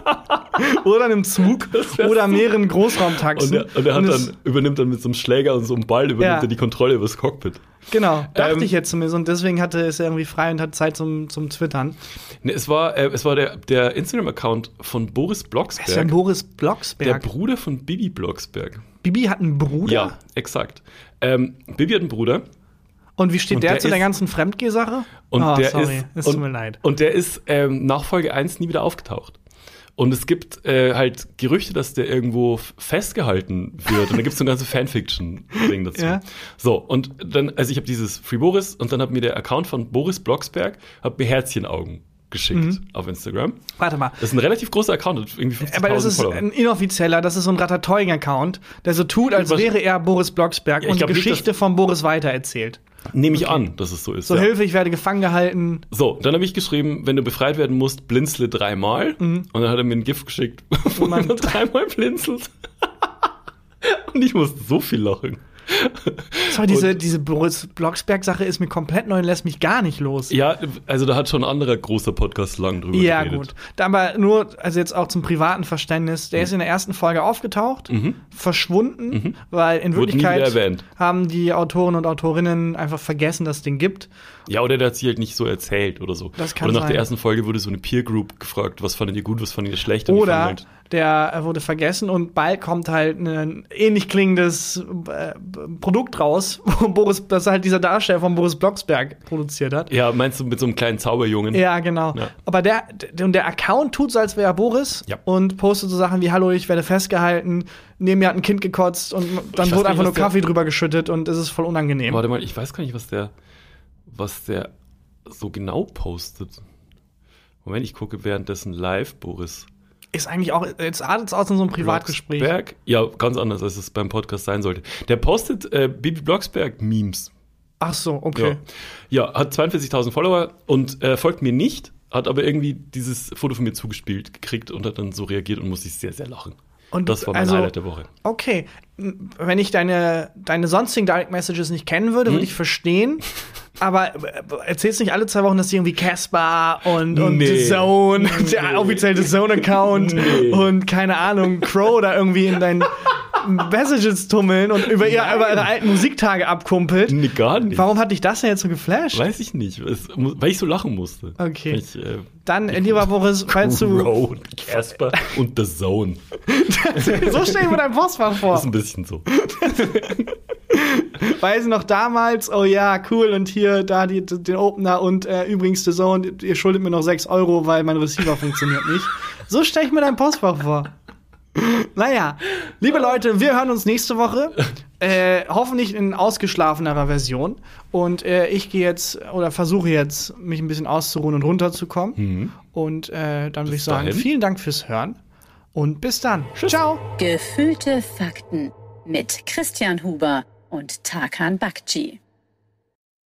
oder einem Zug oder mehreren Großraumtaxen. Und er, und er es- dann, übernimmt dann mit so einem Schläger und so einem Ball, übernimmt Ja. er die Kontrolle über das Cockpit. Genau, dachte Ähm, ich jetzt zumindest. Und deswegen hatte es irgendwie frei und hat Zeit zum, zum Twittern. Nee, es war, äh, es war der, der Instagram-Account von Boris Das ist ja Blocksberg, Boris der Blocksberg. Bruder von Bibi Blocksberg. Bibi hat einen Bruder. Ja, exakt. Ähm, Bibi hat einen Bruder. Und wie steht Und der, der zu der ganzen Fremdgeh-Sache? Und oh, der sorry, ist, es und, tut mir leid. Und der ist ähm, nach Folge 1 nie wieder aufgetaucht. Und es gibt äh, halt Gerüchte, dass der irgendwo festgehalten wird. Und da gibt es so ein ganzes Fanfiction-Ding dazu. Ja. So, und dann, also ich habe dieses Free Boris und dann hat mir der Account von Boris Blocksberg hat mir Herzchenaugen geschickt Mhm. auf Instagram. Warte mal. Das ist ein relativ großer Account, irgendwie 50.000 Aber das ist Follower. ein inoffizieller, das ist so ein Ratatouille-Account, der so tut, als wäre er Boris Blocksberg Ja, und die glaub nicht, Geschichte von Boris weitererzählt. Nehme ich an, dass es so ist. So ja. Hilfe, ich werde gefangen gehalten. So, dann habe ich geschrieben, wenn du befreit werden musst, blinzle dreimal. Und dann hat er mir ein Gift geschickt, wo man- man dreimal blinzelt. Und ich musste so viel lachen. Sorry, diese, Und- diese Boris Blocksberg-Sache ist mir komplett neu und lässt mich gar nicht los. Ja, also da hat schon ein anderer großer Podcast lang drüber Ja, geredet. gut. Da Aber nur, also jetzt auch zum privaten Verständnis, der ist in der ersten Folge aufgetaucht, verschwunden, weil in Mhm. Wurde Wirklichkeit haben die Autoren und Autorinnen einfach vergessen, dass es den gibt. Ja, oder der hat sich halt nicht so erzählt oder so. Das kann oder nach sein. der ersten Folge wurde so eine Peer Group gefragt, was fandet ihr gut, was fandet ihr schlecht. Oder der äh, wurde vergessen und bald kommt halt ein ähnlich klingendes äh, Produkt raus, wo Boris, das halt dieser Darsteller von Boris Blocksberg produziert hat. ja, meinst du mit so einem kleinen Zauberjungen? Ja, genau. Ja. Aber der, der, und der Account tut so, als wäre er Boris Ja. und postet so Sachen wie, hallo, ich werde festgehalten, neben mir hat ein Kind gekotzt und dann wurde einfach nur Kaffee drüber geschüttet und es ist voll unangenehm. Warte mal, ich weiß gar nicht, was der, was der so genau postet. Moment, ich gucke währenddessen live, Boris. Ist eigentlich auch, jetzt artet es aus in so einem Privatgespräch. Blocksberg? Ja, ganz anders, als es beim Podcast sein sollte. Der postet äh, Bibi Blocksberg-Memes. Ach so, okay. Ja. ja, hat 42.000 Follower und äh, folgt mir nicht, hat aber irgendwie dieses Foto von mir zugespielt gekriegt und hat dann so reagiert und musste ich sehr, sehr lachen. Und das war mein also- Highlight der Woche. Okay, wenn ich deine, deine sonstigen Direct Messages nicht kennen würde, Hm? würde ich verstehen. Aber äh, erzählst nicht alle zwei Wochen, dass die irgendwie Casper und, und Nee. The Zone, Nee. der offizielle Zone-Account Nee. und keine Ahnung, Crow da irgendwie in deinen Messages tummeln und über, ihr, über ihre alten Musiktage abkumpelt. Nee, gar nicht. Warum hat dich das denn jetzt so geflasht? Weiß ich nicht, weil ich so lachen musste. Okay. Ich, äh, Dann, lieber Boris, falls du. Crow und Casper und The Zone. so stell ich mir dein Postfach vor. Das ist ein bisschen so. Weiß noch damals, oh ja, cool, und hier, da die, den Opener und äh, übrigens The Zone, ihr schuldet mir noch 6 Euro, weil mein Receiver funktioniert nicht. So stelle ich mir dein Postfach vor. Naja, liebe Leute, wir hören uns nächste Woche. Äh, hoffentlich in ausgeschlafenerer Version. Und äh, ich gehe jetzt oder versuche jetzt, mich ein bisschen auszuruhen und runterzukommen. Und äh, dann würde ich sagen, dahin. vielen Dank fürs Hören und bis dann. Ciao. Gefühlte Fakten mit Christian Huber und Tarkan Bakci.